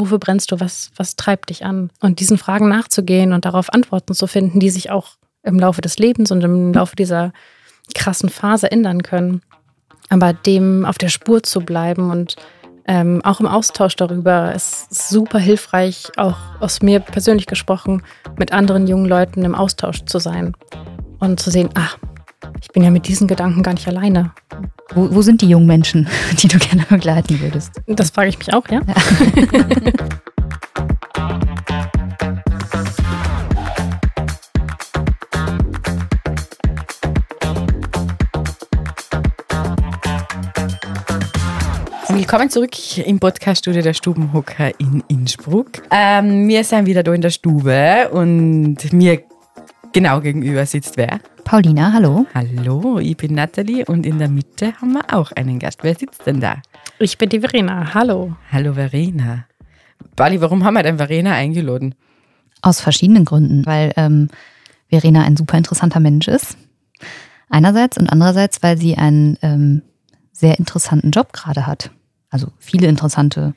wofür brennst du, was, was treibt dich an? Und diesen Fragen nachzugehen und darauf Antworten zu finden, die sich auch im Laufe des Lebens und im Laufe dieser krassen Phase ändern können. Aber dem auf der Spur zu bleiben und ähm, auch im Austausch darüber ist super hilfreich, auch aus mir persönlich gesprochen, mit anderen jungen Leuten im Austausch zu sein und zu sehen, ach, ich bin ja mit diesen Gedanken gar nicht alleine. Wo, wo sind die jungen Menschen, die du gerne begleiten würdest? Das frage ich mich auch, ja. ja. Willkommen zurück im Podcaststudio der Stubenhocker in Innsbruck. Ähm, wir sind wieder da in der Stube und mir genau gegenüber sitzt wer? Paulina, hallo. Hallo, ich bin Nathalie und in der Mitte haben wir auch einen Gast. Wer sitzt denn da? Ich bin die Verena. Hallo. Hallo Verena. Bali, warum haben wir denn Verena eingeladen? Aus verschiedenen Gründen, weil ähm, Verena ein super interessanter Mensch ist. Einerseits und andererseits, weil sie einen ähm, sehr interessanten Job gerade hat. Also viele interessante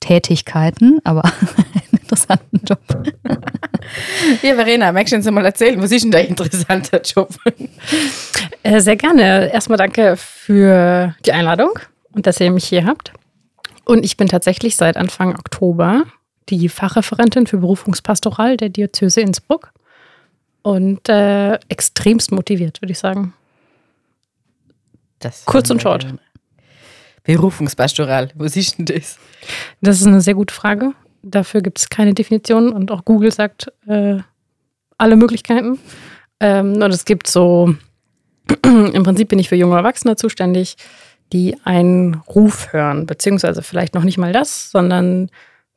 Tätigkeiten, aber interessanten Job. Ja, Verena, magst du uns mal erzählen, was ist denn dein interessanter Job? Äh, sehr gerne. Erstmal danke für die Einladung und dass ihr mich hier habt. Und ich bin tatsächlich seit Anfang Oktober die Fachreferentin für Berufungspastoral der Diözese Innsbruck und äh, extremst motiviert, würde ich sagen. Das Kurz und short. Berufungspastoral, was ist denn das? Das ist eine sehr gute Frage. Dafür gibt es keine Definition und auch Google sagt äh, alle Möglichkeiten. Ähm, und es gibt so, im Prinzip bin ich für junge Erwachsene zuständig, die einen Ruf hören, beziehungsweise vielleicht noch nicht mal das, sondern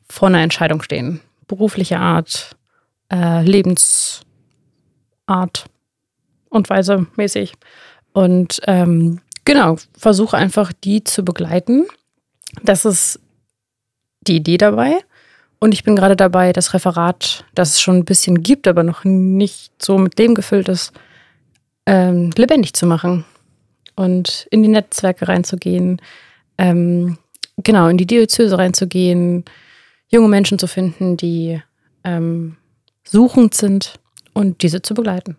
vor einer Entscheidung stehen. Berufliche Art, äh, Lebensart und Weise mäßig. Und ähm, Genau, versuche einfach die zu begleiten. Das ist die Idee dabei. Und ich bin gerade dabei, das Referat, das es schon ein bisschen gibt, aber noch nicht so mit Leben gefüllt ist, ähm, lebendig zu machen und in die Netzwerke reinzugehen, ähm, genau, in die Diözese reinzugehen, junge Menschen zu finden, die ähm, suchend sind und diese zu begleiten.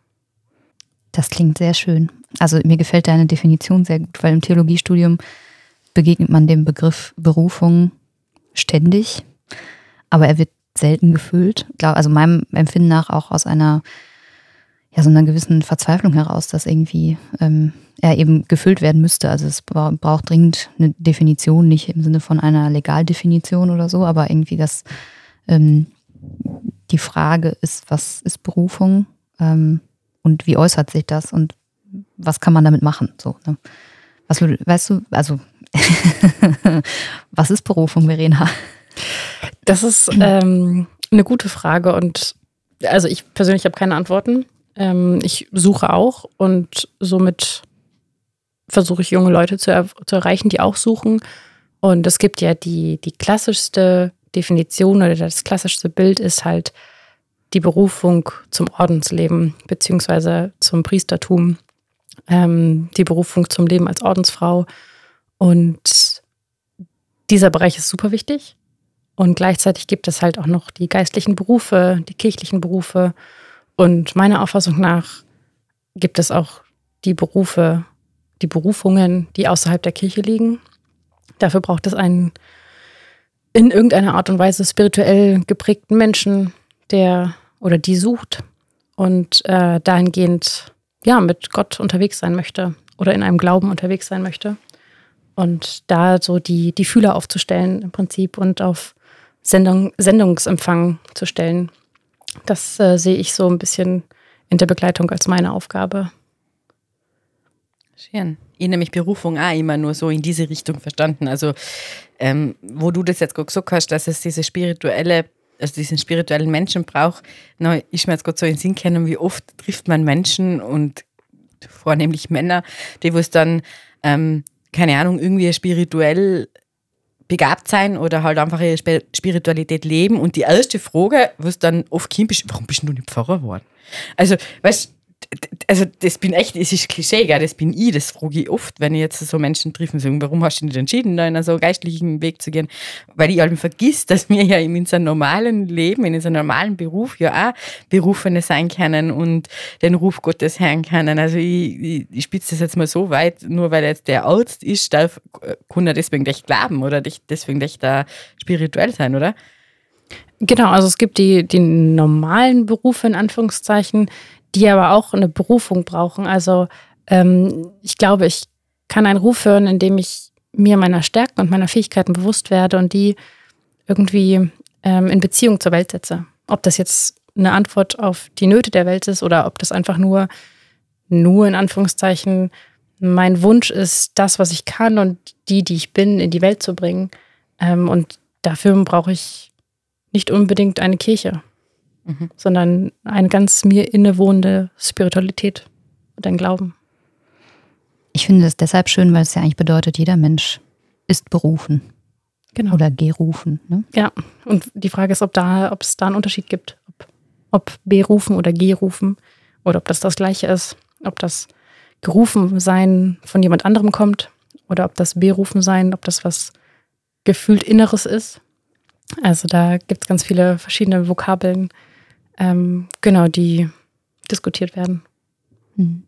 Das klingt sehr schön. Also mir gefällt deine Definition sehr gut, weil im Theologiestudium begegnet man dem Begriff Berufung ständig, aber er wird selten gefüllt. Also meinem Empfinden nach auch aus einer ja, so einer gewissen Verzweiflung heraus, dass irgendwie ähm, er eben gefüllt werden müsste. Also es braucht dringend eine Definition, nicht im Sinne von einer Legaldefinition oder so, aber irgendwie, dass ähm, die Frage ist, was ist Berufung? Ähm, und wie äußert sich das und was kann man damit machen? So, ne? Was weißt du, also was ist Berufung, Verena? Das ist ähm, eine gute Frage und also ich persönlich habe keine Antworten. Ähm, ich suche auch und somit versuche ich junge Leute zu, er zu erreichen, die auch suchen. Und es gibt ja die, die klassischste Definition oder das klassischste Bild ist halt die Berufung zum Ordensleben beziehungsweise zum Priestertum, ähm, die Berufung zum Leben als Ordensfrau. Und dieser Bereich ist super wichtig. Und gleichzeitig gibt es halt auch noch die geistlichen Berufe, die kirchlichen Berufe. Und meiner Auffassung nach gibt es auch die Berufe, die Berufungen, die außerhalb der Kirche liegen. Dafür braucht es einen in irgendeiner Art und Weise spirituell geprägten Menschen, der oder die sucht und äh, dahingehend ja mit Gott unterwegs sein möchte oder in einem Glauben unterwegs sein möchte. Und da so die, die Fühler aufzustellen im Prinzip und auf Sendung, Sendungsempfang zu stellen, das äh, sehe ich so ein bisschen in der Begleitung als meine Aufgabe. Schön. Ich nämlich Berufung auch immer nur so in diese Richtung verstanden. Also, ähm, wo du das jetzt gesagt hast, dass es diese spirituelle also diesen spirituellen Menschen braucht, na, ist mir jetzt gerade so in den Sinn kennen, wie oft trifft man Menschen und vornehmlich Männer, die wo es dann, ähm, keine Ahnung, irgendwie spirituell begabt sein oder halt einfach ihre Spiritualität leben. Und die erste Frage, was dann oft kommt, ist, warum bist du nicht Pfarrer geworden? Also, weißt also das bin echt, es ist Klischee, gell? das bin ich, das frage ich oft, wenn ich jetzt so Menschen treffe und sage, warum hast du nicht entschieden, da in so geistlichen Weg zu gehen? Weil ich halt vergiss, dass wir ja in unserem normalen Leben, in unserem normalen Beruf ja auch Berufene sein können und den Ruf Gottes hören können. Also ich, ich, ich spitze das jetzt mal so weit, nur weil jetzt der Arzt ist, darf, kann er deswegen echt glauben oder deswegen echt da spirituell sein, oder? Genau, also es gibt die, die normalen Berufe in Anführungszeichen, die aber auch eine Berufung brauchen. Also ähm, ich glaube, ich kann einen Ruf hören, indem ich mir meiner Stärken und meiner Fähigkeiten bewusst werde und die irgendwie ähm, in Beziehung zur Welt setze. Ob das jetzt eine Antwort auf die Nöte der Welt ist oder ob das einfach nur, nur in Anführungszeichen mein Wunsch ist, das, was ich kann und die, die ich bin, in die Welt zu bringen. Ähm, und dafür brauche ich nicht unbedingt eine Kirche mhm. sondern eine ganz mir innewohnende Spiritualität und ein Glauben. Ich finde es deshalb schön, weil es ja eigentlich bedeutet, jeder Mensch ist berufen. Genau. Oder gerufen. Ne? Ja, und die Frage ist, ob, da, ob es da einen Unterschied gibt. Ob, ob berufen oder gerufen oder ob das das Gleiche ist. Ob das gerufen sein von jemand anderem kommt oder ob das berufen sein, ob das was gefühlt Inneres ist. Also da gibt es ganz viele verschiedene Vokabeln, ähm, genau, die diskutiert werden. Hm.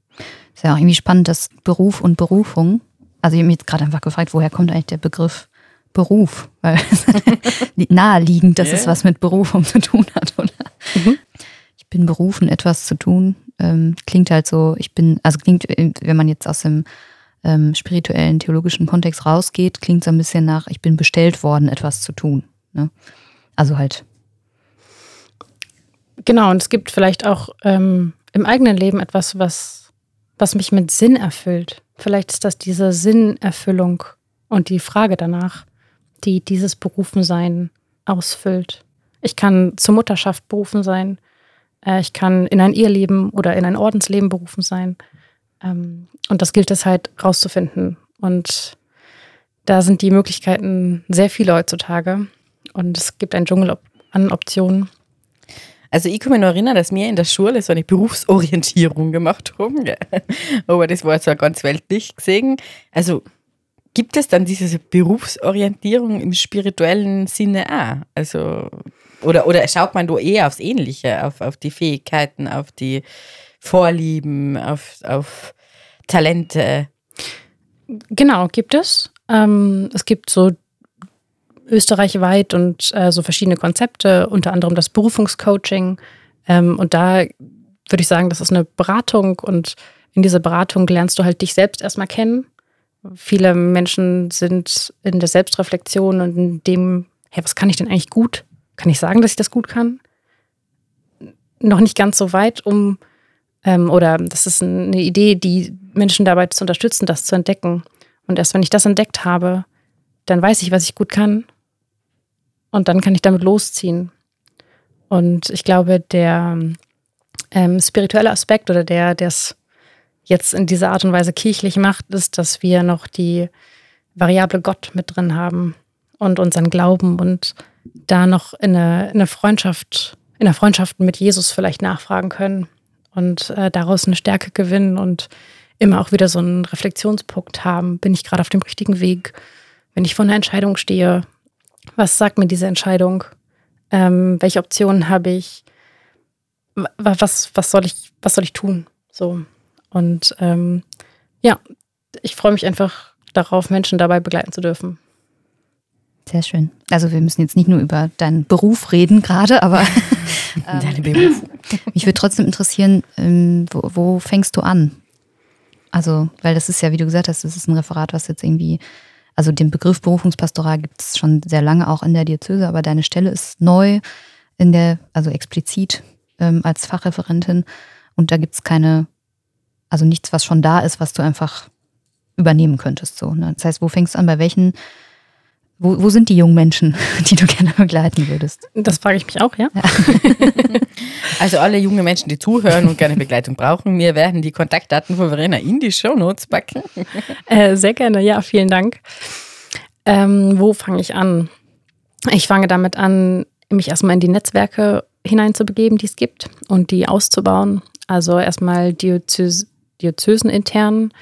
Ist ja auch irgendwie spannend, dass Beruf und Berufung, also ich habe mich jetzt gerade einfach gefragt, woher kommt eigentlich der Begriff Beruf? Weil naheliegend, dass yeah. es was mit Berufung zu tun hat, oder? Mhm. Ich bin berufen, etwas zu tun. Ähm, klingt halt so, ich bin, also klingt, wenn man jetzt aus dem ähm, spirituellen, theologischen Kontext rausgeht, klingt so ein bisschen nach, ich bin bestellt worden, etwas zu tun. Ne? Also halt Genau, und es gibt vielleicht auch ähm, im eigenen Leben etwas, was, was mich mit Sinn erfüllt. Vielleicht ist das diese Sinnerfüllung und die Frage danach, die dieses Berufensein ausfüllt. Ich kann zur Mutterschaft berufen sein. Äh, ich kann in ein Eheleben oder in ein Ordensleben berufen sein. Ähm, und das gilt es halt rauszufinden. Und da sind die Möglichkeiten sehr viele heutzutage. Und es gibt einen Dschungel an Optionen. Also ich kann mich noch erinnern, dass wir in der Schule so eine Berufsorientierung gemacht haben. Aber das war zwar ganz weltlich gesehen. Also gibt es dann diese Berufsorientierung im spirituellen Sinne auch? Also, oder, oder schaut man da eher aufs Ähnliche, auf, auf die Fähigkeiten, auf die Vorlieben, auf, auf Talente? Genau, gibt es. Ähm, es gibt so österreichweit und äh, so verschiedene Konzepte, unter anderem das Berufungscoaching. Ähm, und da würde ich sagen, das ist eine Beratung und in dieser Beratung lernst du halt dich selbst erstmal kennen. Viele Menschen sind in der Selbstreflexion und in dem, hey, was kann ich denn eigentlich gut? Kann ich sagen, dass ich das gut kann? Noch nicht ganz so weit, um, ähm, oder das ist eine Idee, die Menschen dabei zu unterstützen, das zu entdecken. Und erst wenn ich das entdeckt habe, dann weiß ich, was ich gut kann und dann kann ich damit losziehen. Und ich glaube, der ähm, spirituelle Aspekt oder der, der es jetzt in dieser Art und Weise kirchlich macht, ist, dass wir noch die Variable Gott mit drin haben und unseren Glauben und da noch in eine, in eine Freundschaft, in der Freundschaft mit Jesus vielleicht nachfragen können und äh, daraus eine Stärke gewinnen und immer auch wieder so einen Reflexionspunkt haben. Bin ich gerade auf dem richtigen Weg? Wenn ich vor einer Entscheidung stehe, was sagt mir diese Entscheidung? Ähm, welche Optionen habe ich? Was, was, soll ich, was soll ich tun? So. Und ähm, ja, ich freue mich einfach darauf, Menschen dabei begleiten zu dürfen. Sehr schön. Also wir müssen jetzt nicht nur über deinen Beruf reden gerade, aber ähm, Deine Beruf. mich würde trotzdem interessieren, ähm, wo, wo, fängst du an? Also, weil das ist ja, wie du gesagt hast, das ist ein Referat, was jetzt irgendwie also den Begriff Berufungspastoral gibt es schon sehr lange auch in der Diözese, aber deine Stelle ist neu in der, also explizit ähm, als Fachreferentin und da gibt es keine, also nichts, was schon da ist, was du einfach übernehmen könntest. So, ne? Das heißt, wo fängst du an, bei welchen wo, wo sind die jungen Menschen, die du gerne begleiten würdest? Das frage ich mich auch, ja. ja. Also alle junge Menschen, die zuhören und gerne Begleitung brauchen, wir werden die Kontaktdaten von Verena in die Show Notes packen. Äh, sehr gerne, ja, vielen Dank. Ähm, wo fange ich an? Ich fange damit an, mich erstmal in die Netzwerke hineinzubegeben, die es gibt und die auszubauen. also erstmal Diözes, Diözesenintern,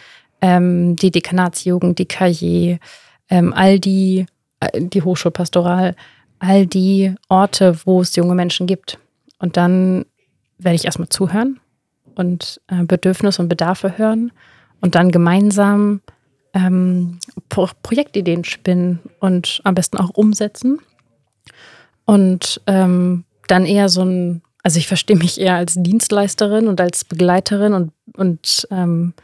ähm, die Dekanatsjugend, die Cahiers, ähm, all die, die Hochschulpastoral, all die Orte, wo es junge Menschen gibt. Und dann werde ich erstmal zuhören und äh, Bedürfnisse und Bedarfe hören und dann gemeinsam ähm, Pro Projektideen spinnen und am besten auch umsetzen. Und ähm, dann eher so ein, also ich verstehe mich eher als Dienstleisterin und als Begleiterin und, und ähm,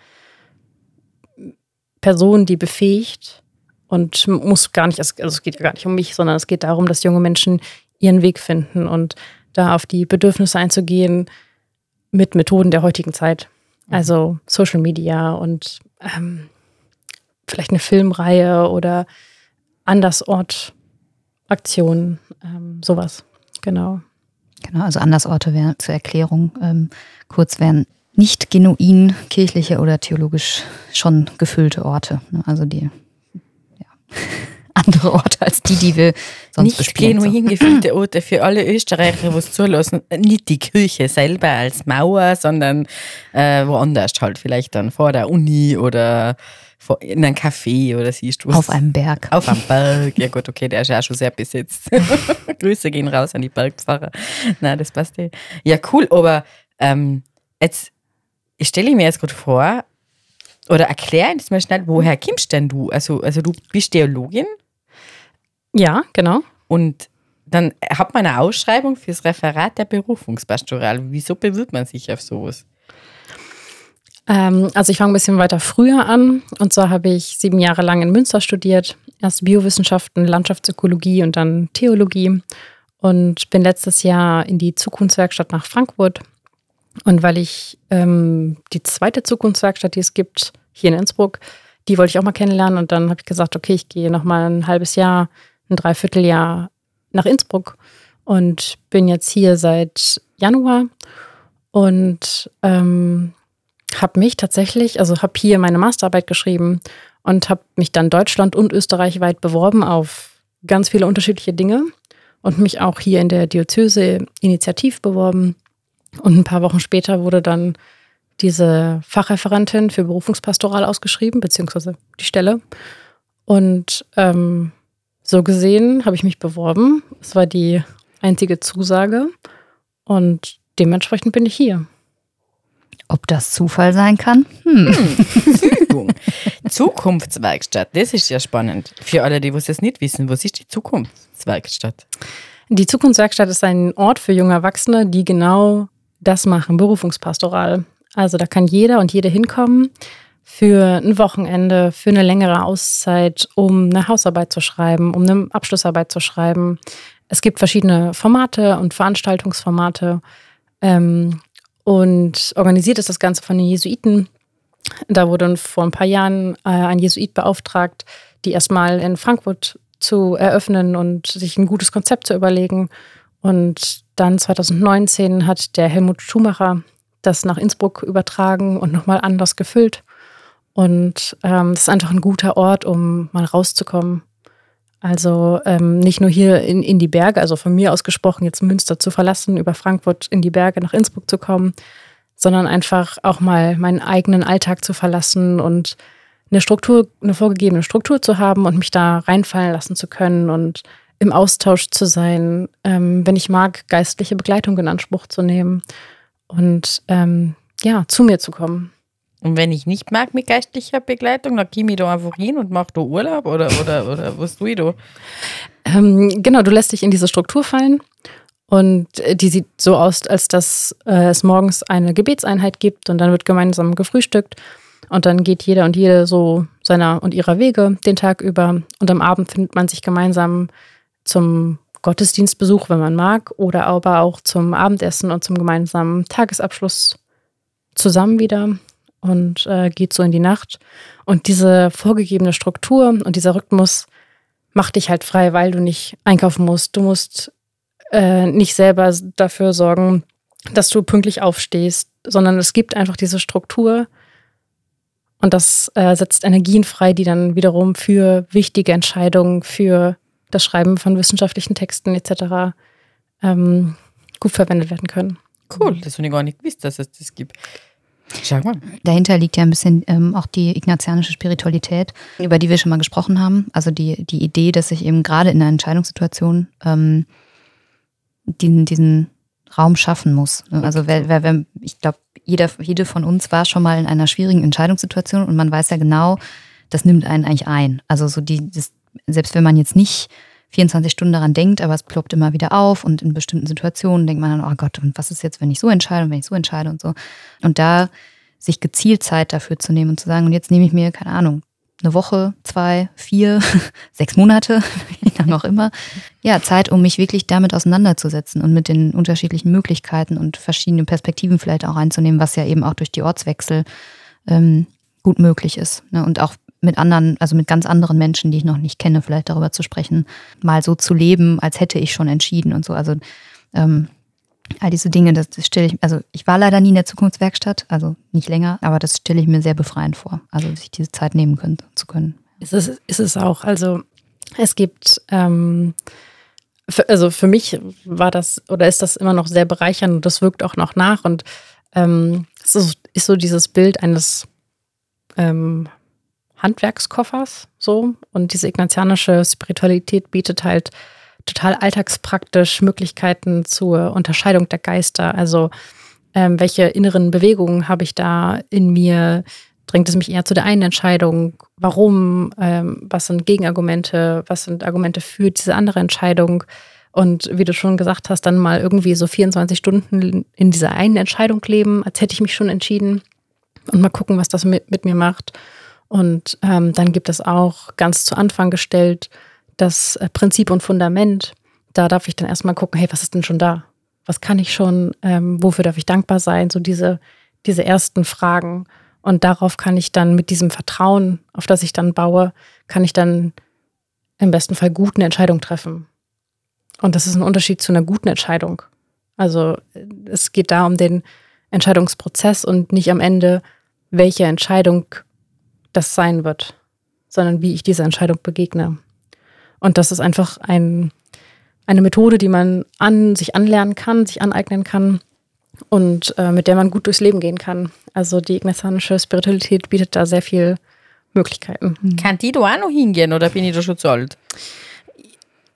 Person, die befähigt und muss gar nicht, also es geht ja gar nicht um mich, sondern es geht darum, dass junge Menschen ihren Weg finden und da auf die Bedürfnisse einzugehen mit Methoden der heutigen Zeit. Mhm. Also Social Media und ähm, vielleicht eine Filmreihe oder Andersort-Aktionen, ähm, sowas. Genau. Genau, also Andersorte wäre zur Erklärung ähm, kurz wären nicht genuin kirchliche oder theologisch schon gefüllte Orte. Ne? Also die andere Orte als die, die wir sonst Nicht genuin gefüllte Orte für alle Österreicher, die es zulassen. Nicht die Kirche selber als Mauer, sondern äh, woanders halt. Vielleicht dann vor der Uni oder in einem Café oder siehst du Auf einem Berg. Auf einem Berg. Ja gut, okay, der ist ja schon sehr besetzt. Grüße gehen raus an die Bergpfarrer. Na, das passt eh. Ja, cool, aber ähm, jetzt ich stelle mir jetzt gerade vor, oder erklär uns mal schnell, woher kommst denn du? Also, also du bist Theologin? Ja, genau. Und dann hat man eine Ausschreibung fürs Referat der Berufungspastoral. Wieso bewirbt man sich auf sowas? Ähm, also ich fange ein bisschen weiter früher an. Und zwar habe ich sieben Jahre lang in Münster studiert. Erst Biowissenschaften, Landschaftsökologie und dann Theologie. Und bin letztes Jahr in die Zukunftswerkstatt nach Frankfurt und weil ich ähm, die zweite Zukunftswerkstatt, die es gibt, hier in Innsbruck, die wollte ich auch mal kennenlernen. Und dann habe ich gesagt, okay, ich gehe noch mal ein halbes Jahr, ein Dreivierteljahr nach Innsbruck und bin jetzt hier seit Januar und ähm, habe mich tatsächlich, also habe hier meine Masterarbeit geschrieben und habe mich dann deutschland- und österreichweit beworben auf ganz viele unterschiedliche Dinge und mich auch hier in der Diözese initiativ beworben und ein paar Wochen später wurde dann diese Fachreferentin für Berufungspastoral ausgeschrieben, beziehungsweise die Stelle. Und ähm, so gesehen habe ich mich beworben. Es war die einzige Zusage und dementsprechend bin ich hier. Ob das Zufall sein kann? Hm. hm. Zukunftswerkstatt, das ist ja spannend. Für alle, die es nicht wissen, was ist die Zukunftswerkstatt? Die Zukunftswerkstatt ist ein Ort für junge Erwachsene, die genau das machen, Berufungspastoral. Also da kann jeder und jede hinkommen für ein Wochenende, für eine längere Auszeit, um eine Hausarbeit zu schreiben, um eine Abschlussarbeit zu schreiben. Es gibt verschiedene Formate und Veranstaltungsformate. Ähm, und organisiert ist das Ganze von den Jesuiten. Da wurde vor ein paar Jahren äh, ein Jesuit beauftragt, die erstmal in Frankfurt zu eröffnen und sich ein gutes Konzept zu überlegen. Und dann 2019 hat der Helmut Schumacher das nach Innsbruck übertragen und nochmal anders gefüllt. Und ähm, das ist einfach ein guter Ort, um mal rauszukommen. Also ähm, nicht nur hier in, in die Berge, also von mir aus gesprochen, jetzt Münster zu verlassen, über Frankfurt in die Berge nach Innsbruck zu kommen, sondern einfach auch mal meinen eigenen Alltag zu verlassen und eine Struktur, eine vorgegebene Struktur zu haben und mich da reinfallen lassen zu können und im Austausch zu sein, ähm, wenn ich mag, geistliche Begleitung in Anspruch zu nehmen und ähm, ja, zu mir zu kommen. Und wenn ich nicht mag mit geistlicher Begleitung, dann gehe ich da einfach hin und mache da Urlaub oder, oder, oder was tue ich da? Ähm, genau, du lässt dich in diese Struktur fallen und äh, die sieht so aus, als dass äh, es morgens eine Gebetseinheit gibt und dann wird gemeinsam gefrühstückt und dann geht jeder und jede so seiner und ihrer Wege den Tag über und am Abend findet man sich gemeinsam zum Gottesdienstbesuch, wenn man mag, oder aber auch zum Abendessen und zum gemeinsamen Tagesabschluss zusammen wieder und äh, geht so in die Nacht. Und diese vorgegebene Struktur und dieser Rhythmus macht dich halt frei, weil du nicht einkaufen musst. Du musst äh, nicht selber dafür sorgen, dass du pünktlich aufstehst, sondern es gibt einfach diese Struktur und das äh, setzt Energien frei, die dann wiederum für wichtige Entscheidungen, für das Schreiben von wissenschaftlichen Texten etc. Ähm, gut verwendet werden können. Cool, das habe ich gar nicht gewusst, dass es das gibt. Schau mal. Dahinter liegt ja ein bisschen ähm, auch die ignatianische Spiritualität, über die wir schon mal gesprochen haben. Also die, die Idee, dass ich eben gerade in einer Entscheidungssituation ähm, diesen, diesen Raum schaffen muss. Also wer, wer, wer, ich glaube, jeder, jede von uns war schon mal in einer schwierigen Entscheidungssituation und man weiß ja genau, das nimmt einen eigentlich ein. Also so die, das, selbst wenn man jetzt nicht 24 Stunden daran denkt, aber es ploppt immer wieder auf und in bestimmten Situationen denkt man dann, oh Gott, und was ist jetzt, wenn ich so entscheide und wenn ich so entscheide und so. Und da sich gezielt Zeit dafür zu nehmen und zu sagen, und jetzt nehme ich mir, keine Ahnung, eine Woche, zwei, vier, sechs Monate, wie lange auch immer, ja, Zeit, um mich wirklich damit auseinanderzusetzen und mit den unterschiedlichen Möglichkeiten und verschiedenen Perspektiven vielleicht auch einzunehmen, was ja eben auch durch die Ortswechsel ähm, gut möglich ist. Ne? Und auch mit anderen, also mit ganz anderen Menschen, die ich noch nicht kenne, vielleicht darüber zu sprechen, mal so zu leben, als hätte ich schon entschieden und so. Also ähm, all diese Dinge, das, das stelle ich, also ich war leider nie in der Zukunftswerkstatt, also nicht länger, aber das stelle ich mir sehr befreiend vor, also sich diese Zeit nehmen können, zu können. Ist es, ist es auch. Also es gibt, ähm, für, also für mich war das oder ist das immer noch sehr bereichernd und das wirkt auch noch nach und ähm, es ist, ist so dieses Bild eines ähm, Handwerkskoffers so und diese ignatianische Spiritualität bietet halt total alltagspraktisch Möglichkeiten zur Unterscheidung der Geister. Also ähm, welche inneren Bewegungen habe ich da in mir? Drängt es mich eher zu der einen Entscheidung? Warum? Ähm, was sind Gegenargumente? Was sind Argumente für diese andere Entscheidung? Und wie du schon gesagt hast, dann mal irgendwie so 24 Stunden in dieser einen Entscheidung leben, als hätte ich mich schon entschieden und mal gucken, was das mit, mit mir macht. Und ähm, dann gibt es auch ganz zu Anfang gestellt das äh, Prinzip und Fundament. Da darf ich dann erstmal gucken, hey, was ist denn schon da? Was kann ich schon? Ähm, wofür darf ich dankbar sein? So diese, diese ersten Fragen. Und darauf kann ich dann mit diesem Vertrauen, auf das ich dann baue, kann ich dann im besten Fall gute Entscheidungen treffen. Und das ist ein Unterschied zu einer guten Entscheidung. Also es geht da um den Entscheidungsprozess und nicht am Ende, welche Entscheidung das sein wird, sondern wie ich dieser Entscheidung begegne. Und das ist einfach ein, eine Methode, die man an sich anlernen kann, sich aneignen kann und äh, mit der man gut durchs Leben gehen kann. Also die ignatianische Spiritualität bietet da sehr viel Möglichkeiten. Mhm. Kann die da auch noch hingehen oder bin ich da schon zu alt?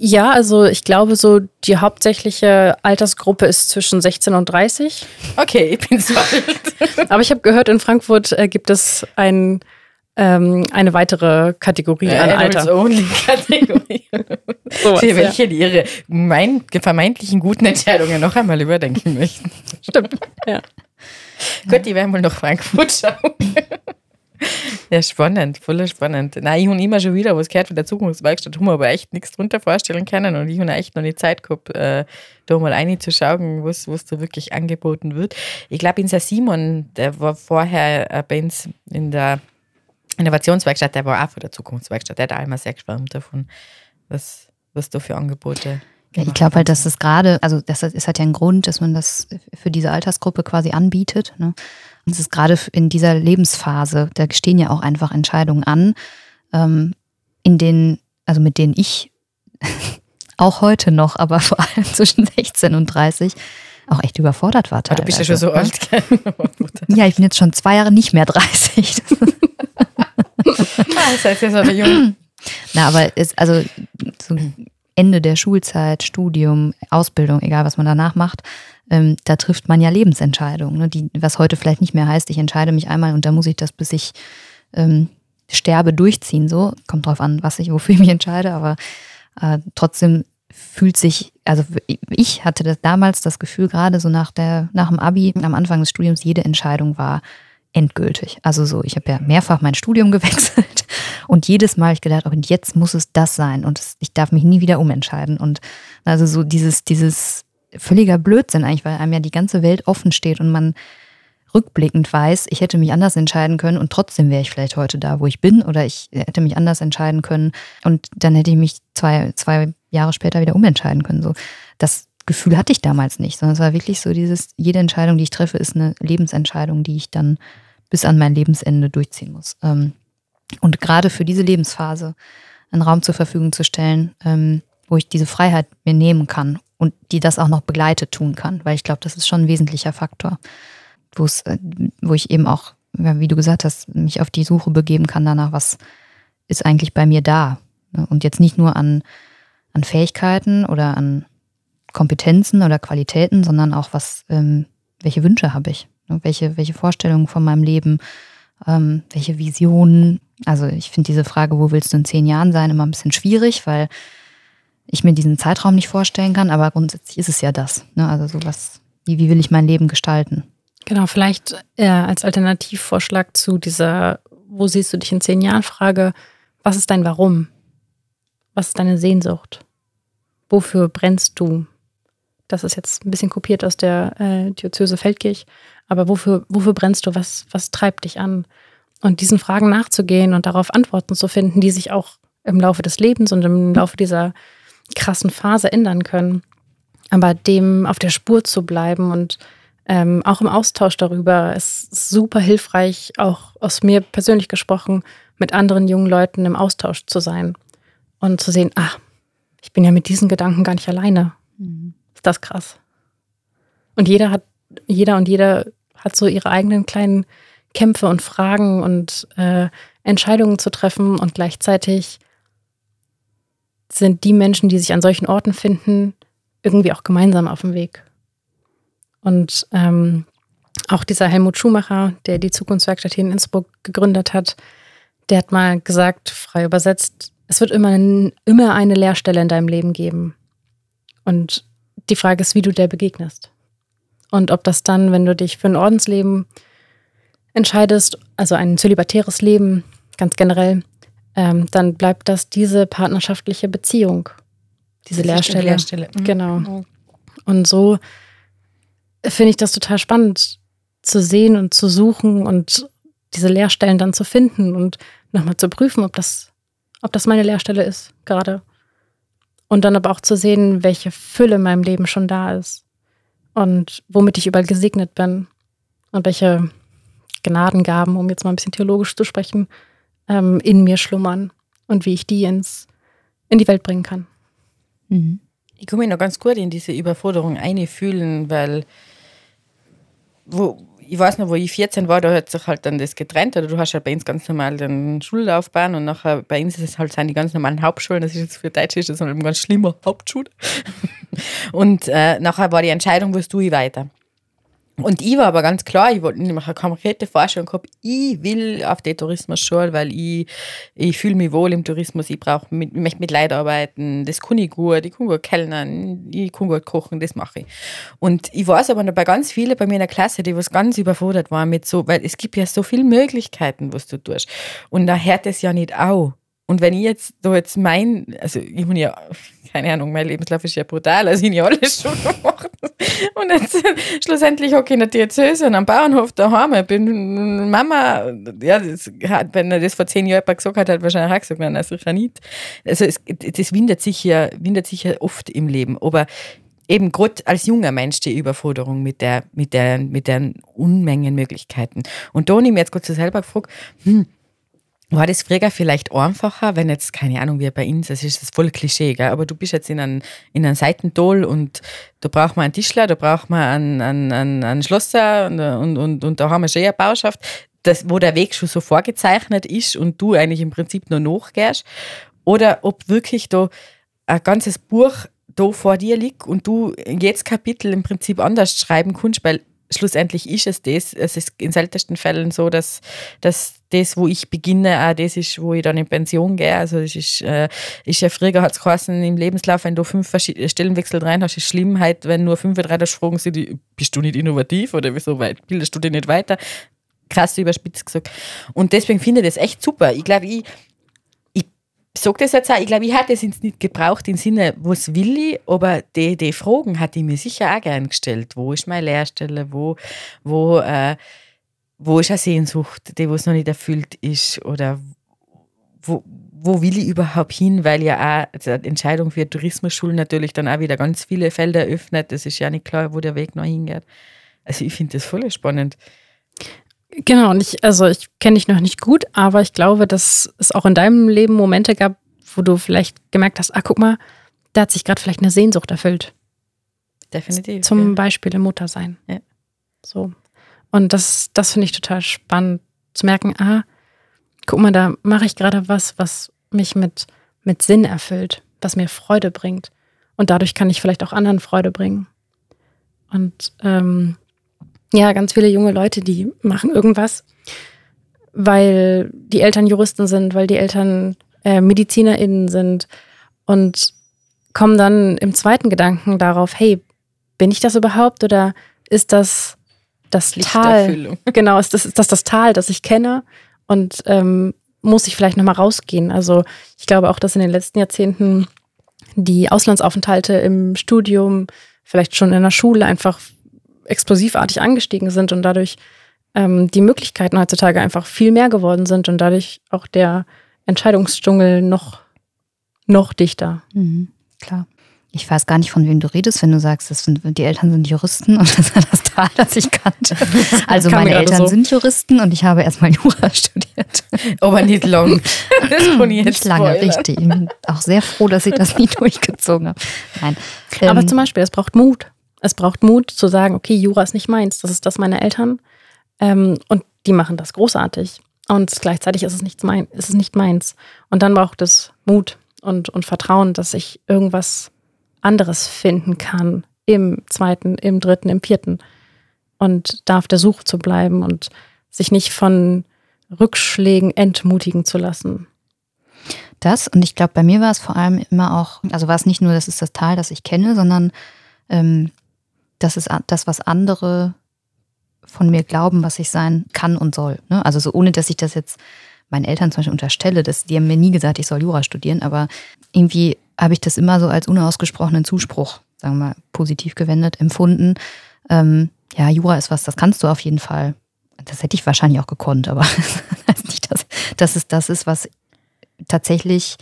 Ja, also ich glaube, so die hauptsächliche Altersgruppe ist zwischen 16 und 30. Okay, ich bin zu alt. Aber ich habe gehört, in Frankfurt äh, gibt es ein ähm, eine weitere Kategorie an Alter. Only Kategorie. so Für welche ja. die ihre mein, vermeintlichen guten Entscheidungen noch einmal überdenken möchten. Stimmt, ja. Gut, die werden wohl nach Frankfurt schauen. Ja, spannend, voll spannend. Nein, ich habe immer schon wieder was gehört von der Zukunftswerkstatt, haben wir aber echt nichts drunter vorstellen können und ich habe echt noch nicht Zeit gehabt, äh, da mal reinzuschauen, was, was da wirklich angeboten wird. Ich glaube, in Simon, der war vorher äh, bei uns in der Innovationswerkstatt, der war auch von der Zukunftswerkstatt. Der hat auch immer sehr geschwärmt davon, was, was da für Angebote ja, ich glaube halt, dass das gerade, also das ist halt ja ein Grund, dass man das für diese Altersgruppe quasi anbietet. Ne? Und es ist gerade in dieser Lebensphase, da stehen ja auch einfach Entscheidungen an, ähm, in denen, also mit denen ich auch heute noch, aber vor allem zwischen 16 und 30 auch echt überfordert war. Teilweise. du bist ja schon so ne? alt. ja, ich bin jetzt schon zwei Jahre nicht mehr 30. das heißt jetzt aber jung. Na, aber ist also so Ende der Schulzeit, Studium, Ausbildung, egal was man danach macht, ähm, da trifft man ja Lebensentscheidungen, ne, die, was heute vielleicht nicht mehr heißt, ich entscheide mich einmal und da muss ich das, bis ich ähm, sterbe, durchziehen. So kommt drauf an, was ich, wofür ich mich entscheide, aber äh, trotzdem fühlt sich, also ich hatte das damals das Gefühl, gerade so nach der, nach dem Abi, am Anfang des Studiums, jede Entscheidung war endgültig. Also so, ich habe ja mehrfach mein Studium gewechselt und jedes Mal habe ich gedacht, und jetzt muss es das sein und ich darf mich nie wieder umentscheiden. Und also so dieses, dieses völliger Blödsinn eigentlich, weil einem ja die ganze Welt offen steht und man rückblickend weiß, ich hätte mich anders entscheiden können und trotzdem wäre ich vielleicht heute da, wo ich bin oder ich hätte mich anders entscheiden können und dann hätte ich mich zwei, zwei Jahre später wieder umentscheiden können. So, das Gefühl hatte ich damals nicht, sondern es war wirklich so dieses, jede Entscheidung, die ich treffe, ist eine Lebensentscheidung, die ich dann bis an mein Lebensende durchziehen muss. Ähm, und gerade für diese Lebensphase einen Raum zur Verfügung zu stellen, ähm, wo ich diese Freiheit mir nehmen kann, und die das auch noch begleitet tun kann, weil ich glaube, das ist schon ein wesentlicher Faktor, wo es, äh, wo ich eben auch, wie du gesagt hast, mich auf die Suche begeben kann danach, was ist eigentlich bei mir da. Ne? Und jetzt nicht nur an, an Fähigkeiten oder an Kompetenzen oder Qualitäten, sondern auch was, ähm, welche Wünsche habe ich, ne? welche, welche Vorstellungen von meinem Leben, ähm, welche Visionen. Also ich finde diese Frage, wo willst du in zehn Jahren sein, immer ein bisschen schwierig, weil ich mir diesen Zeitraum nicht vorstellen kann, aber grundsätzlich ist es ja das. Ne? Also sowas, wie, wie will ich mein Leben gestalten? Genau, vielleicht äh, als Alternativvorschlag zu dieser, wo siehst du dich in zehn Jahren Frage, was ist dein Warum? Was ist deine Sehnsucht? Wofür brennst du? Das ist jetzt ein bisschen kopiert aus der äh, Diözese Feldkirch, aber wofür, wofür brennst du? Was, was treibt dich an? Und diesen Fragen nachzugehen und darauf Antworten zu finden, die sich auch im Laufe des Lebens und im Laufe dieser krassen Phase ändern können. Aber dem auf der Spur zu bleiben und ähm, auch im Austausch darüber ist super hilfreich, auch aus mir persönlich gesprochen, mit anderen jungen Leuten im Austausch zu sein und zu sehen, ach, ich bin ja mit diesen Gedanken gar nicht alleine. Mhm. Ist das krass. Und jeder hat, jeder und jeder hat so ihre eigenen kleinen Kämpfe und Fragen und äh, Entscheidungen zu treffen und gleichzeitig sind die Menschen, die sich an solchen Orten finden, irgendwie auch gemeinsam auf dem Weg. Und ähm, auch dieser Helmut Schumacher, der die Zukunftswerkstatt hier in Innsbruck gegründet hat, der hat mal gesagt, frei übersetzt, es wird immer, immer eine Leerstelle in deinem Leben geben. Und die Frage ist, wie du der begegnest. Und ob das dann, wenn du dich für ein Ordensleben entscheidest, also ein zölibatäres Leben ganz generell, ähm, dann bleibt das diese partnerschaftliche Beziehung, diese Lehrstelle. Lehrstelle. Mhm. Genau. Mhm. Und so finde ich das total spannend zu sehen und zu suchen und diese Lehrstellen dann zu finden und nochmal zu prüfen, ob das, ob das meine Lehrstelle ist gerade. Und dann aber auch zu sehen, welche Fülle in meinem Leben schon da ist und womit ich überall gesegnet bin und welche Gnadengaben, um jetzt mal ein bisschen theologisch zu sprechen, ähm, in mir schlummern und wie ich die ins, in die Welt bringen kann. Mhm. Ich komme mich noch ganz gut in diese Überforderung einfühlen, weil wo, ich weiß noch, wo ich 14 war, da hat sich halt dann das getrennt. Oder du hast halt bei uns ganz normal den Schullaufbahn und nachher bei uns ist es halt sind die ganz normalen Hauptschulen. Das ist jetzt für Deutsch ist das halt ganz schlimmer Hauptschule. und äh, nachher war die Entscheidung, wo tue ich weiter. Und ich war aber ganz klar, ich wollte nämlich eine konkrete Vorstellung gehabt, ich will auf die Tourismusschule, weil ich, ich fühle mich wohl im Tourismus, ich brauche mit, ich möchte mit Leuten arbeiten, das kann ich gut, ich kann gut kellnern, ich kann gut kochen, das mache ich. Und ich weiß aber noch bei ganz vielen bei mir in der Klasse, die was ganz überfordert waren mit so, weil es gibt ja so viele Möglichkeiten, was du tust. Und da hört es ja nicht auf. Und wenn ich jetzt da jetzt mein, also ich habe ja, keine Ahnung, mein Lebenslauf ist ja brutal, also ich habe ja alles schon gemacht. Und jetzt schlussendlich hocke ich in der Diözese und am Bauernhof daheim. Ich bin Mama, ja, das wenn er das vor zehn Jahren gesagt hat, hat er wahrscheinlich auch gesagt, nein, sicher nicht. Also es, das windet sich ja, windet sich ja oft im Leben. Aber eben gerade als junger Mensch die Überforderung mit der, mit der, mit den Unmengen Möglichkeiten. Und da habe ich mir jetzt kurz selber gefragt, hm, war das früher vielleicht einfacher, wenn jetzt, keine Ahnung, wie bei uns, das ist das voll Klischee, gell? aber du bist jetzt in einem, in einem Seitental und da braucht man einen Tischler, da braucht man einen, einen, einen, einen Schlosser und, und, und, und da haben wir schon eine Bauschaft, das, wo der Weg schon so vorgezeichnet ist und du eigentlich im Prinzip nur nachgehst. Oder ob wirklich da ein ganzes Buch da vor dir liegt und du jedes Kapitel im Prinzip anders schreiben kannst, weil schlussendlich ist es das. Es ist in seltensten Fällen so, dass, dass das, wo ich beginne, auch das ist, wo ich dann in Pension gehe. Also es ist, äh, ist ja früher hat es geheißen, im Lebenslauf, wenn du fünf Stellenwechsel rein hast, ist schlimm. Halt, wenn nur fünf oder drei das fragen sie, bist du nicht innovativ oder wieso weit, bildest du dich nicht weiter? Krass überspitzt gesagt. Und deswegen finde ich das echt super. Ich glaube, ich sage das jetzt auch, ich glaube, ich hatte es nicht gebraucht im Sinne, was will ich, aber die, die Fragen hat ich mir sicher auch gern gestellt. Wo ist meine Lehrstelle? Wo, wo, äh, wo ist eine Sehnsucht, die was noch nicht erfüllt ist? Oder wo, wo will ich überhaupt hin? Weil ja auch die Entscheidung für Tourismusschulen natürlich dann auch wieder ganz viele Felder öffnet. Das ist ja nicht klar, wo der Weg noch hingeht. Also ich finde das voll spannend. Genau, und ich, also ich kenne dich noch nicht gut, aber ich glaube, dass es auch in deinem Leben Momente gab, wo du vielleicht gemerkt hast, ah, guck mal, da hat sich gerade vielleicht eine Sehnsucht erfüllt. Definitiv. Zum ja. Beispiel im Muttersein. Ja. So. Und das, das finde ich total spannend zu merken, ah, guck mal, da mache ich gerade was, was mich mit, mit Sinn erfüllt, was mir Freude bringt. Und dadurch kann ich vielleicht auch anderen Freude bringen. Und ähm, ja, ganz viele junge Leute, die machen irgendwas, weil die Eltern Juristen sind, weil die Eltern äh, MedizinerInnen sind und kommen dann im zweiten Gedanken darauf, hey, bin ich das überhaupt oder ist das das Tal? Genau, ist das, ist das das Tal, das ich kenne und ähm, muss ich vielleicht nochmal rausgehen? Also ich glaube auch, dass in den letzten Jahrzehnten die Auslandsaufenthalte im Studium, vielleicht schon in der Schule einfach explosivartig angestiegen sind und dadurch ähm, die Möglichkeiten heutzutage einfach viel mehr geworden sind und dadurch auch der Entscheidungsdschungel noch, noch dichter. Mhm, klar. Ich weiß gar nicht, von wem du redest, wenn du sagst, das sind, die Eltern sind Juristen und das war das Tal, das ich kannte. Also meine Eltern so. sind Juristen und ich habe erstmal Jura studiert. Aber nicht lang. Das Nicht lange, spoilern. richtig. Ich bin auch sehr froh, dass ich das nie durchgezogen habe. Nein. Aber Ähm, zum Beispiel, es braucht Mut. Es braucht Mut zu sagen, okay, Jura ist nicht meins, das ist das meiner Eltern. Ähm, und die machen das großartig. Und gleichzeitig ist es nicht, mein, ist es nicht meins. Und dann braucht es Mut und, und Vertrauen, dass ich irgendwas anderes finden kann im zweiten, im dritten, im vierten. Und da auf der Suche zu bleiben und sich nicht von Rückschlägen entmutigen zu lassen. Das und ich glaube, bei mir war es vor allem immer auch, also war es nicht nur, das ist das Tal, das ich kenne, sondern ähm, das ist das, was andere von mir glauben, was ich sein kann und soll. Ne? Also so ohne, dass ich das jetzt meinen Eltern zum Beispiel unterstelle, dass die haben mir nie gesagt, ich soll Jura studieren, aber irgendwie habe ich das immer so als unausgesprochenen Zuspruch, sagen wir mal, positiv gewendet, empfunden. Ähm, ja, Jura ist was, das kannst du auf jeden Fall. Das hätte ich wahrscheinlich auch gekonnt, aber das heißt nicht, dass, dass es das ist, was tatsächlich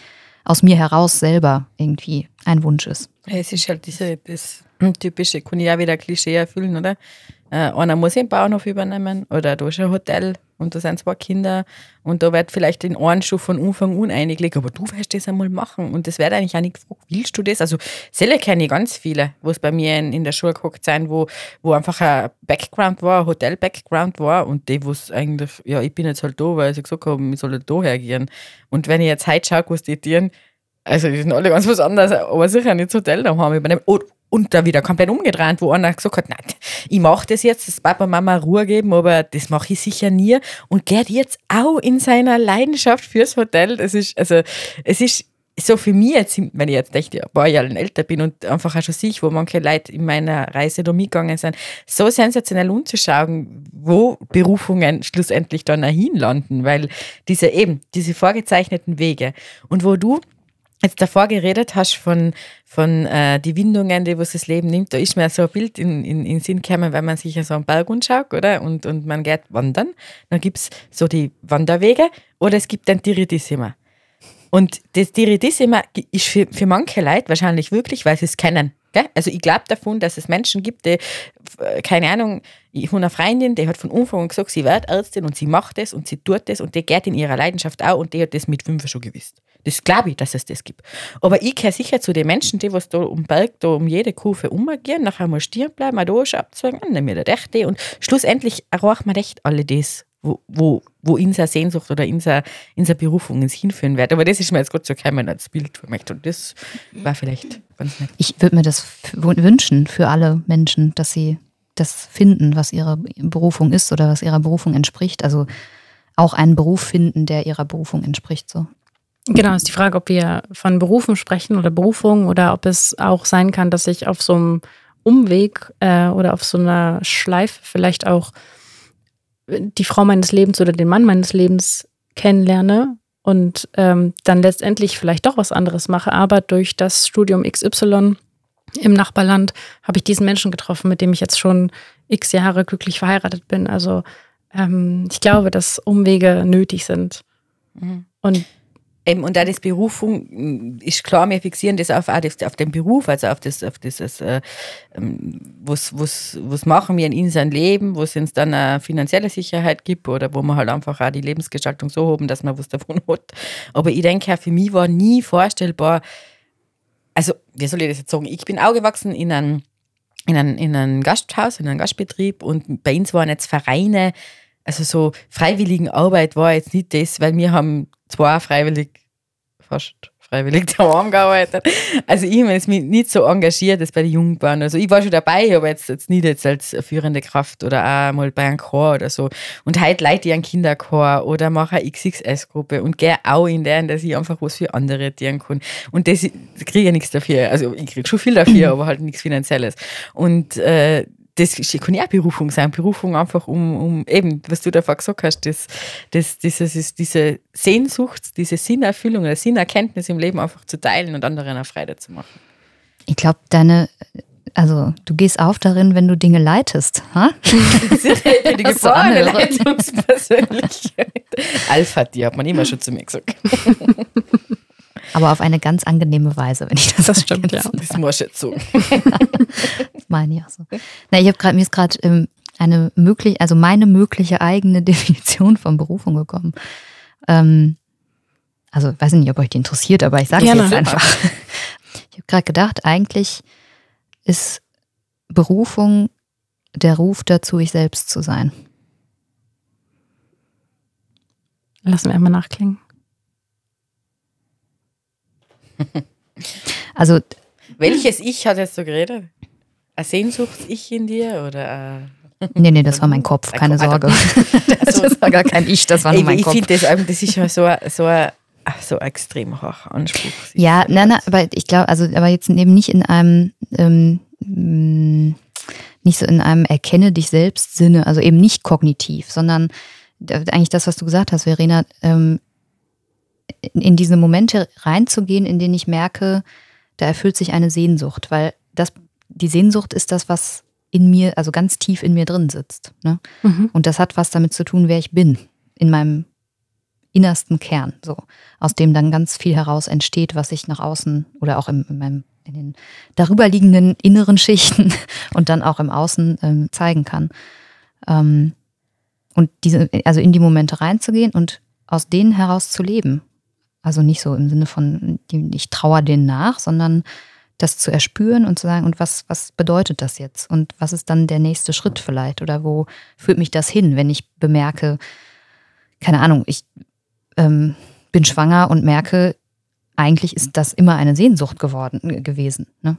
aus mir heraus selber irgendwie ein Wunsch ist. Es ist halt diese, das typische, kann ich auch wieder Klischee erfüllen, oder? Äh, einer muss den Bauernhof übernehmen oder da ist ein Hotel und da sind zwei Kinder und da wird vielleicht in einen schon von Anfang an eingelegt, aber du wirst das einmal machen und das wird eigentlich auch nicht gefragt, willst du das? Also Selle kenne ich ganz viele, wo es bei mir in, in der Schule geguckt sind, wo, wo einfach ein Background war, ein Hotel-Background war und die, wo es eigentlich, ja, ich bin jetzt halt da, weil sie gesagt haben, ich soll halt da hergehen. Und wenn ich jetzt heute schaue, was die tun, also die sind alle ganz was anderes, aber sicher nicht das Hotel daheim übernehmen. Und, und da wieder komplett umgedreht, wo einer gesagt hat, nein, ich mache das jetzt, das Papa Mama Ruhe geben, aber das mache ich sicher nie. Und geht jetzt auch in seiner Leidenschaft fürs Hotel. Das ist, also, es ist so für mich jetzt, wenn ich jetzt echt ein paar Jahre älter bin und einfach auch schon sehe, wo manche Leute in meiner Reise da mitgegangen sind, so sensationell umzuschauen, wo Berufungen schlussendlich dann auch hinlanden, weil diese eben, diese vorgezeichneten Wege und wo du jetzt davor geredet hast von, von äh, die Windungen, die das Leben nimmt, da ist mir so ein Bild in, in, in den Sinn gekommen, wenn man sich ja so einen Berg anschaut, oder? Und, und man geht wandern, dann gibt es so die Wanderwege oder es gibt ein Tiridissima. Und das Tiridissima ist für, für manche Leute wahrscheinlich wirklich, weil sie es kennen. Also ich glaube davon, dass es Menschen gibt, die, äh, keine Ahnung, ich habe eine Freundin, die hat von Anfang an gesagt, sie wird Ärztin und sie macht das und sie tut das und die geht in ihrer Leidenschaft auch und die hat das mit fünf schon gewusst. Das glaube ich, dass es das gibt. Aber ich gehöre sicher zu den Menschen, die was da um Berg, da um jede Kurve umgehen, nachher mal stehen bleiben, da ist abzweigen, dann mir der echt und schlussendlich erreicht man echt alle das, wo, wo, wo unsere Sehnsucht oder unsere, unsere Berufung uns hinführen wird. Aber das ist mir jetzt Gott so gekommen als Bild mich und das war vielleicht ganz nett. Ich würde mir das wünschen für alle Menschen, dass sie das finden, was ihre Berufung ist oder was ihrer Berufung entspricht. Also auch einen Beruf finden, der ihrer Berufung entspricht. So. Genau, ist die Frage, ob wir von Berufen sprechen oder Berufung oder ob es auch sein kann, dass ich auf so einem Umweg äh, oder auf so einer Schleife vielleicht auch die Frau meines Lebens oder den Mann meines Lebens kennenlerne und ähm, dann letztendlich vielleicht doch was anderes mache. Aber durch das Studium XY im Nachbarland habe ich diesen Menschen getroffen, mit dem ich jetzt schon x Jahre glücklich verheiratet bin. Also ähm, ich glaube, dass Umwege nötig sind. Und Eben, und da das Berufung mh, ist klar, wir fixieren das auf, das, auf den Beruf, also auf das, auf dieses, äh, ähm, was, was, was machen wir in unserem Leben, wo es uns dann eine finanzielle Sicherheit gibt oder wo man halt einfach auch die Lebensgestaltung so haben, dass man was davon hat. Aber ich denke, für mich war nie vorstellbar, also, wie soll ich das jetzt sagen? Ich bin aufgewachsen in einem in einem, in einem Gasthaus, in einem Gastbetrieb und bei uns waren jetzt Vereine, also so Freiwilligenarbeit war jetzt nicht das, weil wir haben zwar freiwillig fast freiwillig daheim gearbeitet. Also ich habe mich nicht so engagiert als bei den Jungbahnen. Also ich war schon dabei, aber jetzt, jetzt nicht jetzt als führende Kraft oder auch mal bei einem Chor oder so. Und heute leite ich einen Kinderchor oder mache eine XXS-Gruppe und gehe auch in der, dass ich einfach was für andere tun kann. Und das, kriege ich ja nichts dafür. Also ich kriege schon viel dafür, aber halt nichts Finanzielles. Und äh, das kann ja auch Berufung sein. Berufung einfach um, um eben, was du davor gesagt hast, das, das, dieses, diese Sehnsucht, diese Sinnerfüllung oder Sinnerkenntnis im Leben einfach zu teilen und anderen eine Freude zu machen. Ich glaube, deine, also du gehst auf darin, wenn du Dinge leitest. Ha? die geborene Leitungspersönlichkeit. Alpha, die hat man immer schon zu mir gesagt. Aber auf eine ganz angenehme Weise, wenn ich das Das stimmt, ja. Das muss jetzt so. das meine ich auch so. Na, ich habe gerade, mir ist gerade ähm, eine mögliche, also meine mögliche eigene Definition von Berufung gekommen. Ähm, also weiß nicht, ob euch die interessiert, aber ich sage es jetzt einfach. Ich habe gerade gedacht, eigentlich ist Berufung der Ruf dazu, ich selbst zu sein. Lassen wir einmal nachklingen. Also Welches Ich hat jetzt so geredet? Ein Sehnsuchts-Ich in dir oder Nee, nee, das war mein Kopf, keine Sorge. Das war gar kein Ich, das war nur mein ich Kopf. finde das, das ist ja so, ein- so, ein- so ein extrem hoher Anspruch. Ja, nein, nein, aber ich glaube, also aber jetzt eben nicht in einem ähm, nicht so in einem Erkenne dich selbst Sinne, also eben nicht kognitiv, sondern da- eigentlich das, was du gesagt hast, Verena, ähm, in, in diese Momente reinzugehen, in denen ich merke, da erfüllt sich eine Sehnsucht, weil das die Sehnsucht ist das, was in mir, also ganz tief in mir drin sitzt. Ne? Mhm. Und das hat was damit zu tun, wer ich bin, in meinem innersten Kern, so, aus dem dann ganz viel heraus entsteht, was ich nach außen oder auch im, in, meinem, in den darüberliegenden inneren Schichten und dann auch im Außen ähm, zeigen kann. Ähm, und diese, also in die Momente reinzugehen und aus denen heraus zu leben. Also nicht so im Sinne von, ich trauere denen nach, sondern das zu erspüren und zu sagen, und was, was bedeutet das jetzt? Und was ist dann der nächste Schritt vielleicht? Oder wo führt mich das hin, wenn ich bemerke, keine Ahnung, ich ähm, bin schwanger und merke, eigentlich ist das immer eine Sehnsucht geworden gewesen. Ne?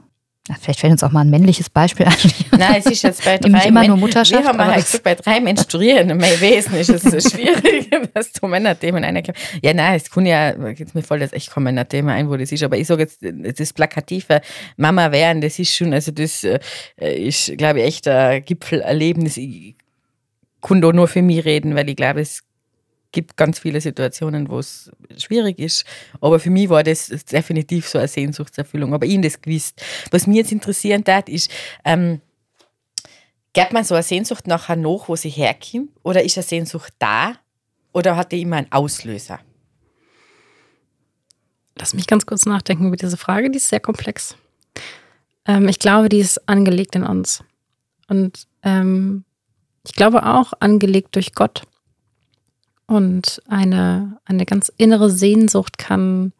Ja, vielleicht fällt uns auch mal ein männliches Beispiel ein. Nein, es ist jetzt bei drei immer Men- nur Mutterschaft, Wir haben halt gesagt, bei drei Menstruieren in meinem Wesen ist es so schwierig, dass du Männerthemen reinkommst. Ja, nein, es kann ja, jetzt mir voll das echt kommen Männerthema ein, wo das ist, aber ich sage jetzt, das plakative Mama werden, das ist schon, also das äh, ist, glaube ich, echt ein Gipfelerlebnis. Ich kann da nur für mich reden, weil ich glaube, es gibt ganz viele Situationen, wo es schwierig ist. Aber für mich war das definitiv so eine Sehnsuchtserfüllung. Aber ich das gewusst. Was mich jetzt interessieren hat, ist, ähm, Gibt man so eine Sehnsucht nachher nach, wo sie herkommt? Oder ist eine Sehnsucht da? Oder hat die immer einen Auslöser? Lass mich ganz kurz nachdenken über diese Frage, die ist sehr komplex. Ähm, ich glaube, die ist angelegt in uns. Und ähm, ich glaube auch angelegt durch Gott. Und eine, eine ganz innere Sehnsucht kann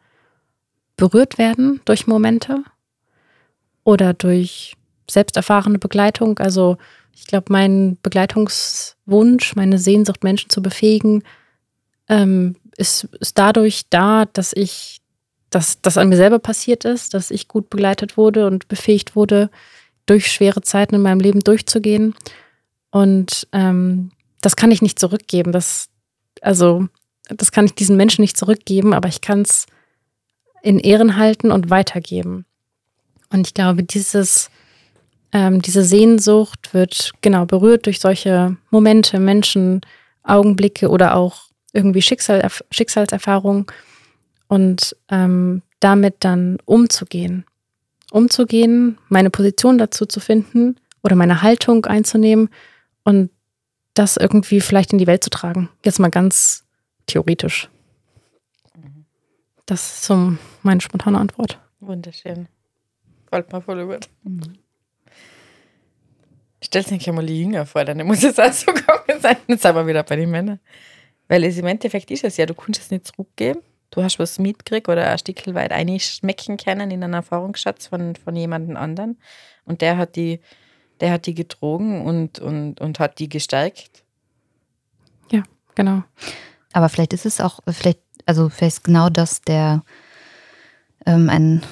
berührt werden durch Momente oder durch selbst erfahrene Begleitung. Also ich glaube, mein Begleitungswunsch, meine Sehnsucht, Menschen zu befähigen, ähm, ist, ist dadurch da, dass ich, dass das an mir selber passiert ist, dass ich gut begleitet wurde und befähigt wurde, durch schwere Zeiten in meinem Leben durchzugehen. Und ähm, das kann ich nicht zurückgeben. Das, also, das kann ich diesen Menschen nicht zurückgeben, aber ich kann es in Ehren halten und weitergeben. Und ich glaube, dieses, ähm, diese Sehnsucht wird genau berührt durch solche Momente, Menschen, Augenblicke oder auch irgendwie Schicksal, Schicksalserfahrungen und ähm, damit dann umzugehen. Umzugehen, meine Position dazu zu finden oder meine Haltung einzunehmen und das irgendwie vielleicht in die Welt zu tragen. Jetzt mal ganz theoretisch. Das ist so meine spontane Antwort. Wunderschön. Fällt mir voll gut. Stellt euch einmal die Jünger vor, dann muss es auch so gegangen sein. Jetzt sind wir wieder bei den Männern. Weil es im Endeffekt ist es ja, du kannst es nicht zurückgeben. Du hast was mitgekriegt oder ein Stückchen weit einschmecken können in einen Erfahrungsschatz von, von jemandem anderen. Und der hat die der hat die getrogen und, und, und hat die gestärkt. Ja, genau. Aber vielleicht ist es auch, vielleicht, also vielleicht ist genau das der ähm, ein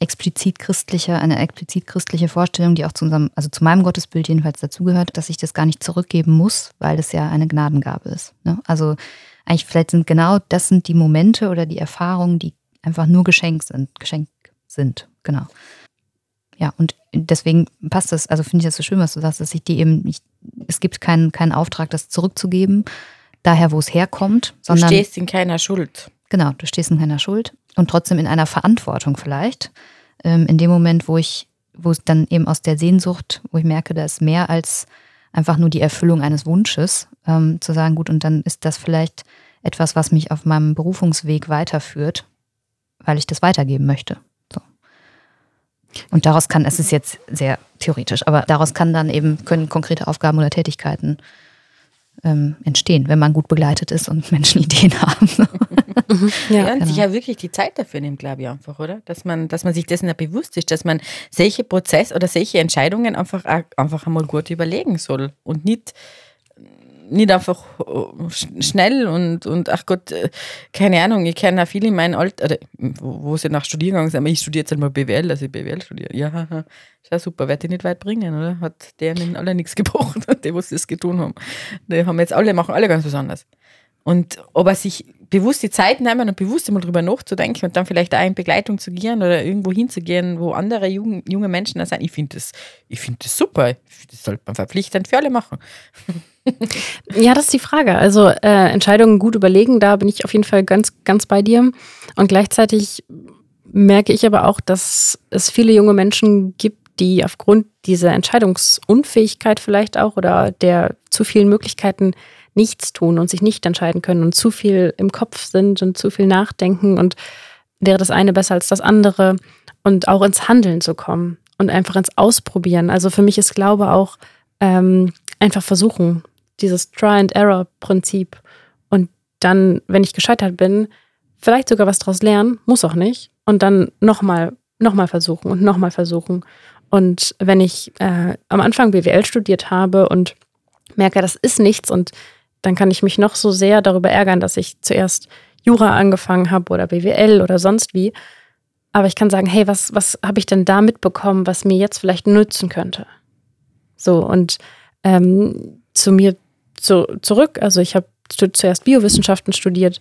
explizit christliche, eine explizit christliche Vorstellung, die auch zu unserem, also zu meinem Gottesbild jedenfalls dazugehört, dass ich das gar nicht zurückgeben muss, weil das ja eine Gnadengabe ist. Ne? Also eigentlich vielleicht sind genau das sind die Momente oder die Erfahrungen, die einfach nur Geschenk sind, Geschenk sind, genau. Ja, und deswegen passt das, also finde ich das so schön, was du sagst, dass ich die eben nicht, es gibt keinen, keinen Auftrag, das zurückzugeben, daher, wo es herkommt, sondern. Du stehst in keiner Schuld. Genau, du stehst in keiner Schuld und trotzdem in einer Verantwortung vielleicht. Ähm, in dem Moment, wo ich, wo es dann eben aus der Sehnsucht, wo ich merke, da ist mehr als einfach nur die Erfüllung eines Wunsches, ähm, zu sagen, gut, und dann ist das vielleicht etwas, was mich auf meinem Berufungsweg weiterführt, weil ich das weitergeben möchte. Und daraus kann, es ist jetzt sehr theoretisch, aber daraus kann dann eben, können konkrete Aufgaben oder Tätigkeiten ähm, entstehen, wenn man gut begleitet ist und Menschen Ideen haben. ja, ja, und sich ja wirklich die Zeit dafür nimmt, glaube ich einfach, oder? Dass man, dass man sich dessen ja bewusst ist, dass man solche Prozesse oder solche Entscheidungen einfach, einfach einmal gut überlegen soll und nicht nicht einfach äh, schnell und, und ach Gott, äh, keine Ahnung, ich kenne auch viele in meinem Alter, wo, wo sie nach Studieren gegangen sind, aber ich studiere jetzt einmal BWL, also ich BWL studiere. Ja, ist ja super, wird die nicht weit bringen, oder? Hat denen alle nichts gebracht, die, was das getan haben. Die haben jetzt alle, machen alle ganz besonders. Und ob er sich bewusst die Zeit nehmen und bewusst immer drüber nachzudenken und dann vielleicht auch in Begleitung zu gehen oder irgendwo hinzugehen, wo andere junge, junge Menschen da sind, ich finde das, find das super. Das sollte man verpflichtend für alle machen. Ja, das ist die Frage. Also äh, Entscheidungen gut überlegen, da bin ich auf jeden Fall ganz, ganz bei dir. Und gleichzeitig merke ich aber auch, dass es viele junge Menschen gibt, die aufgrund dieser Entscheidungsunfähigkeit vielleicht auch oder der zu vielen Möglichkeiten nichts tun und sich nicht entscheiden können und zu viel im Kopf sind und zu viel nachdenken und wäre das eine besser als das andere und auch ins Handeln zu kommen und einfach ins Ausprobieren. Also für mich ist Glaube auch ähm, einfach versuchen, dieses Try-and-Error-Prinzip. Und dann, wenn ich gescheitert bin, vielleicht sogar was daraus lernen, muss auch nicht. Und dann nochmal, nochmal versuchen und nochmal versuchen. Und wenn ich äh, am Anfang BWL studiert habe und merke, das ist nichts und dann kann ich mich noch so sehr darüber ärgern, dass ich zuerst Jura angefangen habe oder BWL oder sonst wie. Aber ich kann sagen, hey, was, was habe ich denn da mitbekommen, was mir jetzt vielleicht nützen könnte? So, und ähm, zu mir zu, zurück. Also ich habe zuerst Biowissenschaften studiert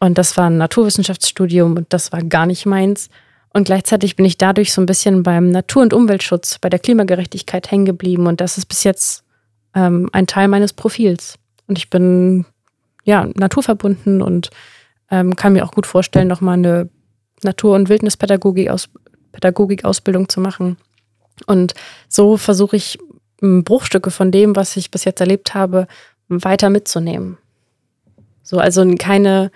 und das war ein Naturwissenschaftsstudium und das war gar nicht meins. Und gleichzeitig bin ich dadurch so ein bisschen beim Natur- und Umweltschutz, bei der Klimagerechtigkeit hängen geblieben und das ist bis jetzt ähm, ein Teil meines Profils. Und ich bin ja naturverbunden und ähm, kann mir auch gut vorstellen, nochmal eine Natur- und Wildnispädagogik aus, Pädagogik-Ausbildung zu machen. Und so versuche ich Bruchstücke von dem, was ich bis jetzt erlebt habe, weiter mitzunehmen. So, also keine,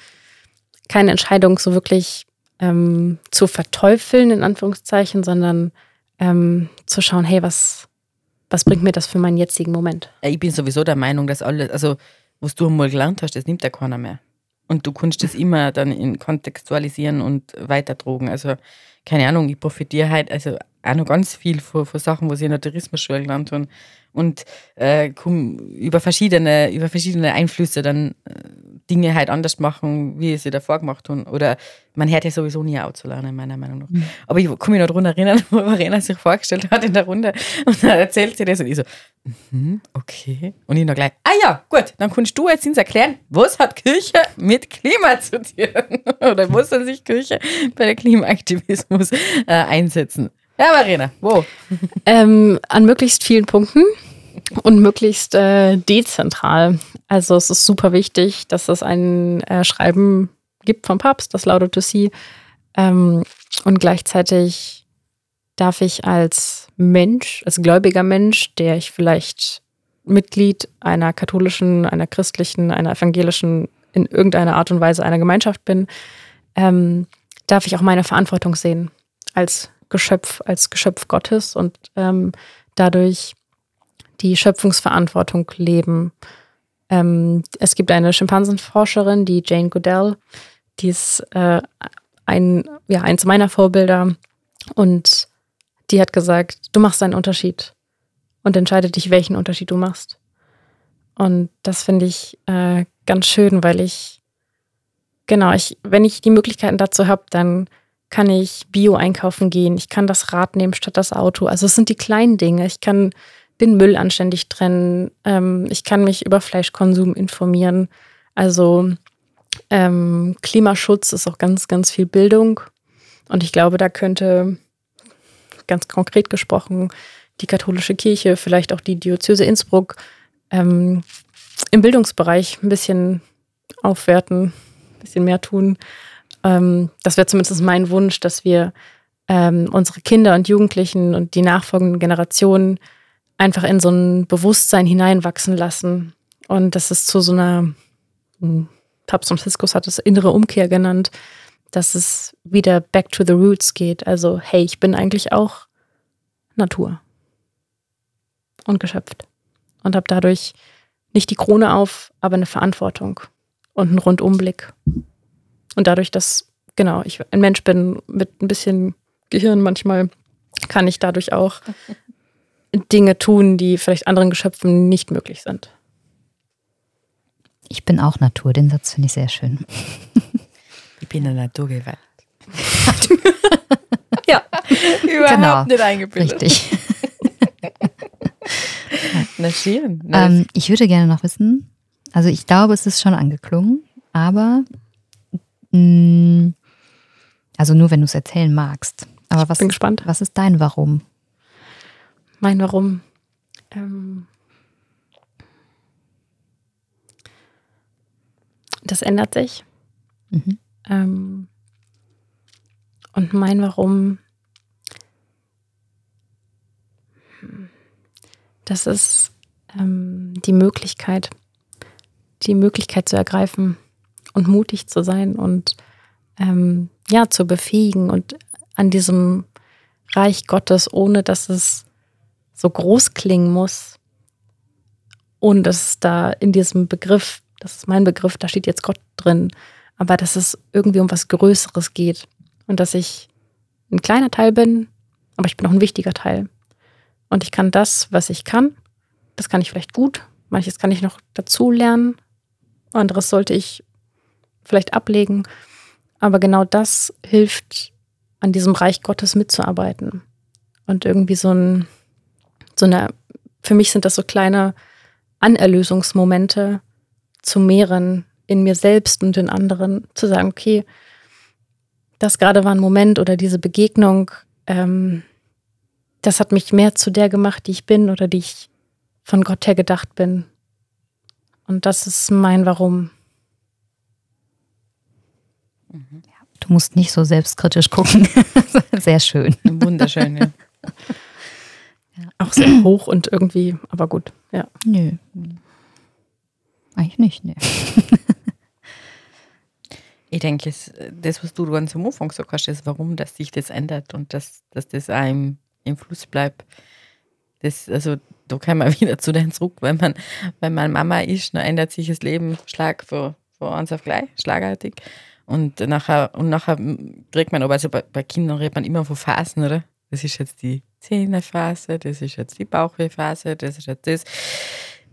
keine Entscheidung so wirklich ähm, zu verteufeln, in Anführungszeichen, sondern ähm, zu schauen, hey, was, was bringt mir das für meinen jetzigen Moment? Ich bin sowieso der Meinung, dass alles, also was du einmal gelernt hast, das nimmt ja keiner mehr. Und du kannst das immer dann in kontextualisieren und weitertragen. Also, keine Ahnung, ich profitiere halt, also auch noch ganz viel von Sachen, was ich in der Tourismusschule gelernt habe. Und äh, über, verschiedene, über verschiedene Einflüsse dann äh, Dinge halt anders machen, wie sie davor gemacht habe. Oder man hört ja sowieso nie auch zu lernen, meiner Meinung nach. Mhm. Aber ich kann mich noch daran erinnern, wo Verena sich vorgestellt hat in der Runde und dann erzählt sie das und ich so, mhm, okay. Und ich noch gleich, ah ja, gut, dann kannst du jetzt uns erklären, was hat Kirche mit Klima zu tun? Oder muss soll sich Kirche bei der Klimaaktivismus äh, einsetzen? Ja, Marina, wo? Ähm, an möglichst vielen Punkten und möglichst äh, dezentral. Also es ist super wichtig, dass es ein äh, Schreiben gibt vom Papst, das Laudato Si. Ähm, und gleichzeitig darf ich als Mensch, als gläubiger Mensch, der ich vielleicht Mitglied einer katholischen, einer christlichen, einer evangelischen, in irgendeiner Art und Weise einer Gemeinschaft bin, ähm, darf ich auch meine Verantwortung sehen als Geschöpf, als Geschöpf Gottes und ähm, dadurch die Schöpfungsverantwortung leben. Ähm, es gibt eine Schimpansenforscherin, die Jane Goodell, die ist äh, ein, ja, eins meiner Vorbilder und die hat gesagt, du machst einen Unterschied. und entscheide dich, welchen Unterschied du machst. Und das finde ich äh, ganz schön, weil ich, genau, ich, wenn ich die Möglichkeiten dazu habe, dann kann ich Bio einkaufen gehen, ich kann das Rad nehmen statt das Auto. Also es sind die kleinen Dinge. Ich kann den Müll anständig trennen. Ähm, ich kann mich über Fleischkonsum informieren. Also ähm, Klimaschutz ist auch ganz, ganz viel Bildung. Und ich glaube, da könnte ganz konkret gesprochen die katholische Kirche, vielleicht auch die Diözese Innsbruck ähm, im Bildungsbereich ein bisschen aufwerten, ein bisschen mehr tun. Ähm, das wäre zumindest mein Wunsch, dass wir ähm, unsere Kinder und Jugendlichen und die nachfolgenden Generationen einfach in so ein Bewusstsein hineinwachsen lassen. Und das ist zu so einer, hm, Papst Franziskus hat es innere Umkehr genannt, dass es wieder back to the roots geht. Also, hey, ich bin eigentlich auch Natur und geschöpft und habe dadurch nicht die Krone auf, aber eine Verantwortung und einen Rundumblick. Und dadurch, dass, genau, ich ein Mensch bin mit ein bisschen Gehirn manchmal, kann ich dadurch auch Dinge tun, die vielleicht anderen Geschöpfen nicht möglich sind. Ich bin auch Natur, den Satz finde ich sehr schön. Ich bin eine Naturgewalt. ja, überhaupt Genau, nicht eingebildet. Richtig. Na schön. Na, Ähm, ich würde gerne noch wissen, also ich glaube, es ist schon angeklungen, aber also nur wenn du es erzählen magst. Aber was, bin gespannt. was ist dein Warum? Mein Warum. Ähm, das ändert sich. Mhm. Ähm, und mein Warum, das ist ähm, die Möglichkeit, die Möglichkeit zu ergreifen und mutig zu sein und ähm, ja, zu befähigen und an diesem Reich Gottes, ohne dass es so groß klingen muss, ohne dass es da in diesem Begriff, das ist mein Begriff, da steht jetzt Gott drin, aber dass es irgendwie um was Größeres geht und dass ich ein kleiner Teil bin, aber ich bin auch ein wichtiger Teil. Und ich kann das, was ich kann, das kann ich vielleicht gut, manches kann ich noch dazu lernen, anderes sollte ich vielleicht ablegen, aber genau das hilft, an diesem Reich Gottes mitzuarbeiten. Und irgendwie so ein, so eine, für mich sind das so kleine Anerlösungsmomente zu mehren in mir selbst und in anderen, zu sagen, okay, das gerade war ein Moment oder diese Begegnung, ähm, das hat mich mehr zu der gemacht, die ich bin oder die ich von Gott her gedacht bin. Und das ist mein Warum. Du musst nicht so selbstkritisch gucken. sehr schön. wunderschön, ja. Auch sehr hoch und irgendwie, aber gut, ja. Nö. Eigentlich nicht, nee. Ich denke, das, was du ganz am Anfang gesagt hast, ist, warum dass sich das ändert und dass, dass das auch im, Fluss bleibt. Das, also, da kann man wieder zu denen zurück, wenn man, wenn man Mama ist, dann ändert sich das Leben Schlag von, von eins auf gleich, schlagartig. Und nachher, und nachher kriegt man aber, also bei, bei Kindern redet man immer von Phasen, oder? Das ist jetzt die Zähnephase, das ist jetzt die Bauchwehphase, das ist jetzt das.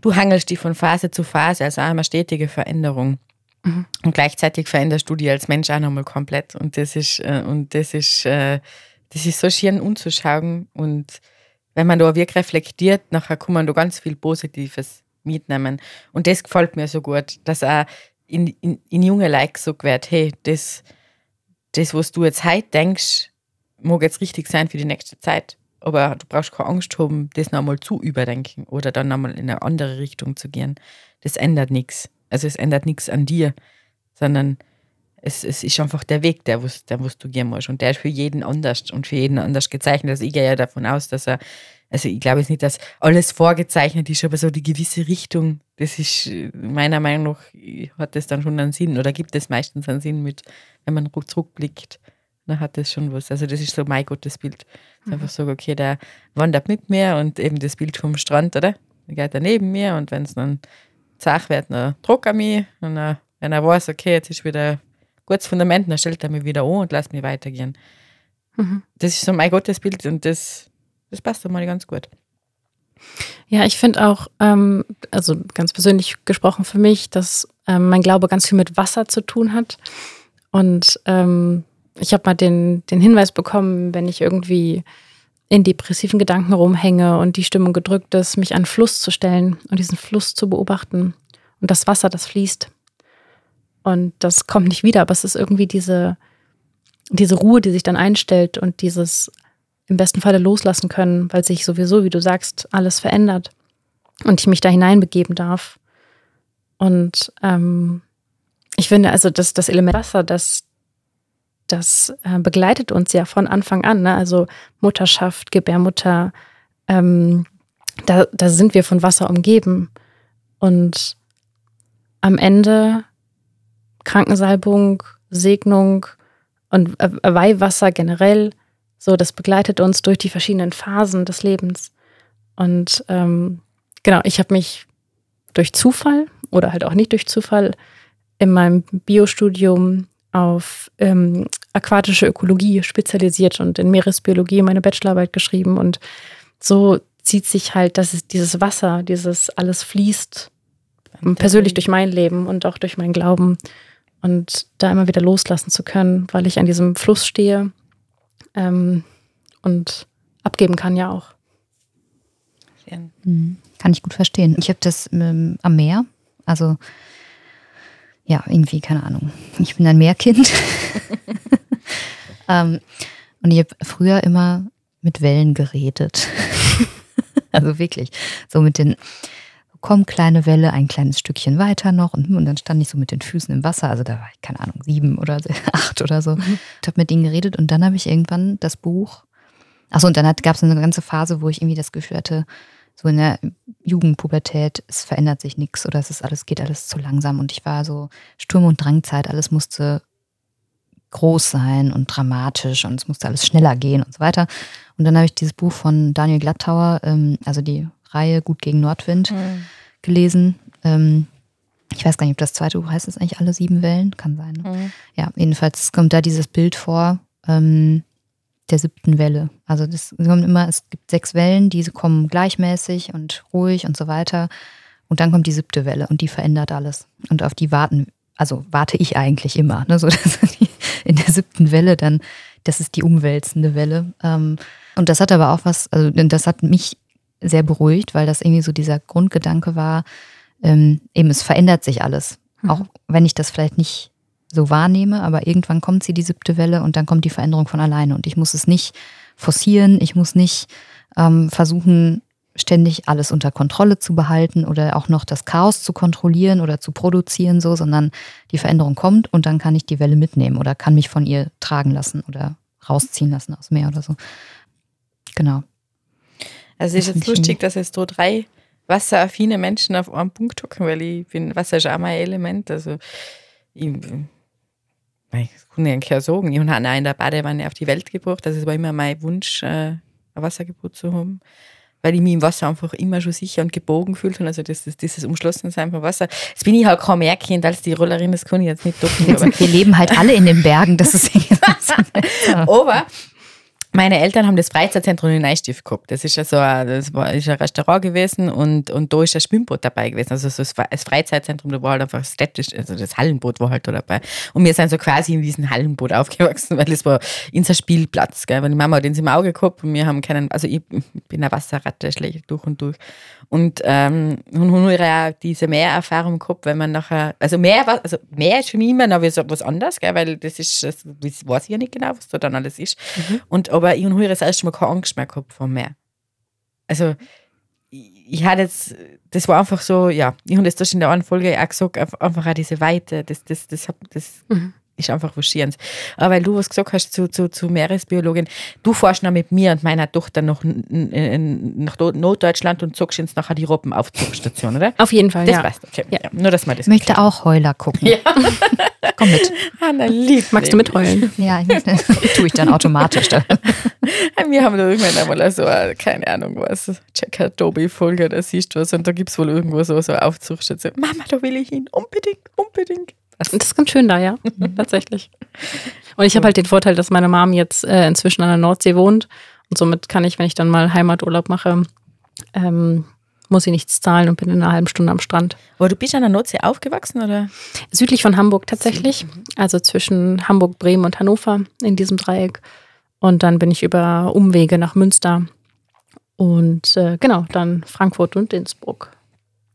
Du hangelst dich von Phase zu Phase, also auch immer stetige Veränderung. Und gleichzeitig veränderst du dich als Mensch auch nochmal komplett. Und das ist, äh, und das ist, äh, das ist so schön anzuschauen. Und wenn man da wirklich reflektiert, nachher kann man da ganz viel Positives mitnehmen. Und das gefällt mir so gut, dass auch in, in, in junge Leute gesagt hey, das, das, was du jetzt heute denkst, mag jetzt richtig sein für die nächste Zeit. Aber du brauchst keine Angst haben, das nochmal zu überdenken oder dann nochmal in eine andere Richtung zu gehen. Das ändert nichts. Also es ändert nichts an dir, sondern es, es ist einfach der Weg, der, was, der was du gehen musst. Und der ist für jeden anders und für jeden anders gezeichnet. Also ich gehe ja davon aus, dass er, also ich glaube jetzt nicht, dass alles vorgezeichnet ist, aber so die gewisse Richtung, das ist äh, meiner Meinung nach, hat das dann schon einen Sinn oder gibt es meistens einen Sinn mit, wenn man zurückblickt, dann hat das schon was. Also das ist so mein Gottesbild. Mhm. Einfach so, okay, der wandert mit mir und eben das Bild vom Strand, oder? Der geht da neben mir und wenn es dann zach wird, dann druckt er mich und dann, wenn er weiß, okay, jetzt ist wieder gutes Fundament, dann stellt er mich wieder an und lässt mich weitergehen. Mhm. Das ist so mein Gottesbild und das, das passt einmal ganz gut. Ja, ich finde auch, ähm, also ganz persönlich gesprochen für mich, dass ähm, mein Glaube ganz viel mit Wasser zu tun hat. Und ähm, ich habe mal den, den Hinweis bekommen, wenn ich irgendwie in depressiven Gedanken rumhänge und die Stimmung gedrückt ist, mich an einen Fluss zu stellen und diesen Fluss zu beobachten. Und das Wasser, das fließt. Und das kommt nicht wieder, aber es ist irgendwie diese, diese Ruhe, die sich dann einstellt und dieses im besten Falle loslassen können, weil sich sowieso, wie du sagst, alles verändert und ich mich da hineinbegeben darf. Und ähm, ich finde, also das, das Element Wasser, das, das äh, begleitet uns ja von Anfang an. Ne? Also Mutterschaft, Gebärmutter, ähm, da, da sind wir von Wasser umgeben. Und am Ende Krankensalbung, Segnung und Weihwasser generell, so das begleitet uns durch die verschiedenen Phasen des Lebens. Und ähm, genau, ich habe mich durch Zufall oder halt auch nicht durch Zufall in meinem Biostudium auf ähm, aquatische Ökologie spezialisiert und in Meeresbiologie meine Bachelorarbeit geschrieben. Und so zieht sich halt, dass es dieses Wasser, dieses alles fließt, persönlich durch mein Leben und auch durch meinen Glauben. Und da immer wieder loslassen zu können, weil ich an diesem Fluss stehe ähm, und abgeben kann ja auch. Mhm. Kann ich gut verstehen. Ich habe das ähm, am Meer, also ja, irgendwie, keine Ahnung. Ich bin ein Meerkind. ähm, und ich habe früher immer mit Wellen geredet. also wirklich. So mit den, komm, kleine Welle, ein kleines Stückchen weiter noch. Und, und dann stand ich so mit den Füßen im Wasser. Also da war ich, keine Ahnung, sieben oder acht oder so. Mhm. Ich habe mit denen geredet und dann habe ich irgendwann das Buch. Achso, und dann gab es eine ganze Phase, wo ich irgendwie das Gefühl hatte, so in der Jugendpubertät, es verändert sich nichts oder es ist alles, geht alles zu langsam. Und ich war so Sturm- und Drangzeit, alles musste groß sein und dramatisch und es musste alles schneller gehen und so weiter. Und dann habe ich dieses Buch von Daniel Glattauer, ähm, also die Reihe Gut gegen Nordwind, mhm. gelesen. Ähm, ich weiß gar nicht, ob das zweite Buch heißt, es eigentlich alle sieben Wellen? Kann sein. Ne? Mhm. Ja, jedenfalls kommt da dieses Bild vor. Ähm, der siebten Welle. Also das kommt immer, es gibt sechs Wellen, diese kommen gleichmäßig und ruhig und so weiter. Und dann kommt die siebte Welle und die verändert alles. Und auf die warten, also warte ich eigentlich immer. Ne? So, dass die, in der siebten Welle dann, das ist die umwälzende Welle. Ähm, und das hat aber auch was, also das hat mich sehr beruhigt, weil das irgendwie so dieser Grundgedanke war, ähm, eben es verändert sich alles. Mhm. Auch wenn ich das vielleicht nicht so wahrnehme, aber irgendwann kommt sie, die siebte Welle, und dann kommt die Veränderung von alleine. Und ich muss es nicht forcieren, ich muss nicht ähm, versuchen, ständig alles unter Kontrolle zu behalten oder auch noch das Chaos zu kontrollieren oder zu produzieren, so, sondern die Veränderung kommt und dann kann ich die Welle mitnehmen oder kann mich von ihr tragen lassen oder rausziehen lassen aus Meer oder so. Genau. Also es ist jetzt lustig, dass es so drei wasseraffine Menschen auf einem Punkt hocken, weil ich bin, Wasser ist auch mein Element. Also ich ich kann ja sagen, ich habe auch in der Badewanne auf die Welt gebracht. Also es war immer mein Wunsch, äh, ein Wassergebot zu haben. Weil ich mich im Wasser einfach immer schon sicher und gebogen fühlt und also das, das, dieses Umschlossensein vom Wasser. Jetzt bin ich halt kaum mehr Kind als die Rollerin, das kann ich jetzt nicht docken. Wir leben halt alle in den Bergen, das ist aber meine Eltern haben das Freizeitzentrum in Neustift gehabt. Das ist ja so ein, das war, ist ein Restaurant gewesen und, und da ist ein Schwimmboot dabei gewesen. Also so das Freizeitzentrum, da war halt einfach städtisch, also das Hallenboot war halt da dabei. Und wir sind so quasi in diesem Hallenboot aufgewachsen, weil es war unser Spielplatz. Gell? Weil die Mama hat im Auge gehabt und wir haben keinen, also ich bin eine Wasserratte, schlecht durch und durch. Und, ähm, und haben auch diese Mehrerfahrung gehabt, wenn man nachher, also mehr, also mehr ist für mich immer noch was anderes, gell? weil das ist, das weiß ich ja nicht genau, was da dann alles ist. Mhm. Und aber ich habe das erste Mal keine Angst mehr gehabt vom Meer. Also ich hatte jetzt, das war einfach so, ja, ich habe das in der einen Folge auch gesagt, einfach auch diese Weite, das, das, das, das mhm. Ist einfach was Schönes. Aber weil du was gesagt hast zu, zu, zu Meeresbiologin, du fährst noch mit mir und meiner Tochter nach, nach Norddeutschland und zockst uns nachher die Robben auf Zugstation, oder? Auf jeden Fall, das ja. Weißt du. Okay. Ja. ja. Nur, dass man das Ich möchte auch Heuler gucken. Ja. Komm mit. Anna, lieb. Magst du mitheulen? Ja, ich, tue ich dann automatisch. Wir haben da irgendwann einmal so, keine Ahnung was, Check Adobe-Folge, da siehst du was und da gibt es wohl irgendwo so, so Aufzugsstation. Mama, da will ich hin, unbedingt, unbedingt. Das ist ganz schön da, ja, tatsächlich. Und ich habe halt den Vorteil, dass meine Mom jetzt äh, inzwischen an der Nordsee wohnt und somit kann ich, wenn ich dann mal Heimaturlaub mache, ähm, muss ich nichts zahlen und bin in einer halben Stunde am Strand. Aber du bist an der Nordsee aufgewachsen, oder? Südlich von Hamburg tatsächlich, also zwischen Hamburg, Bremen und Hannover in diesem Dreieck. Und dann bin ich über Umwege nach Münster und äh, genau, dann Frankfurt und Innsbruck.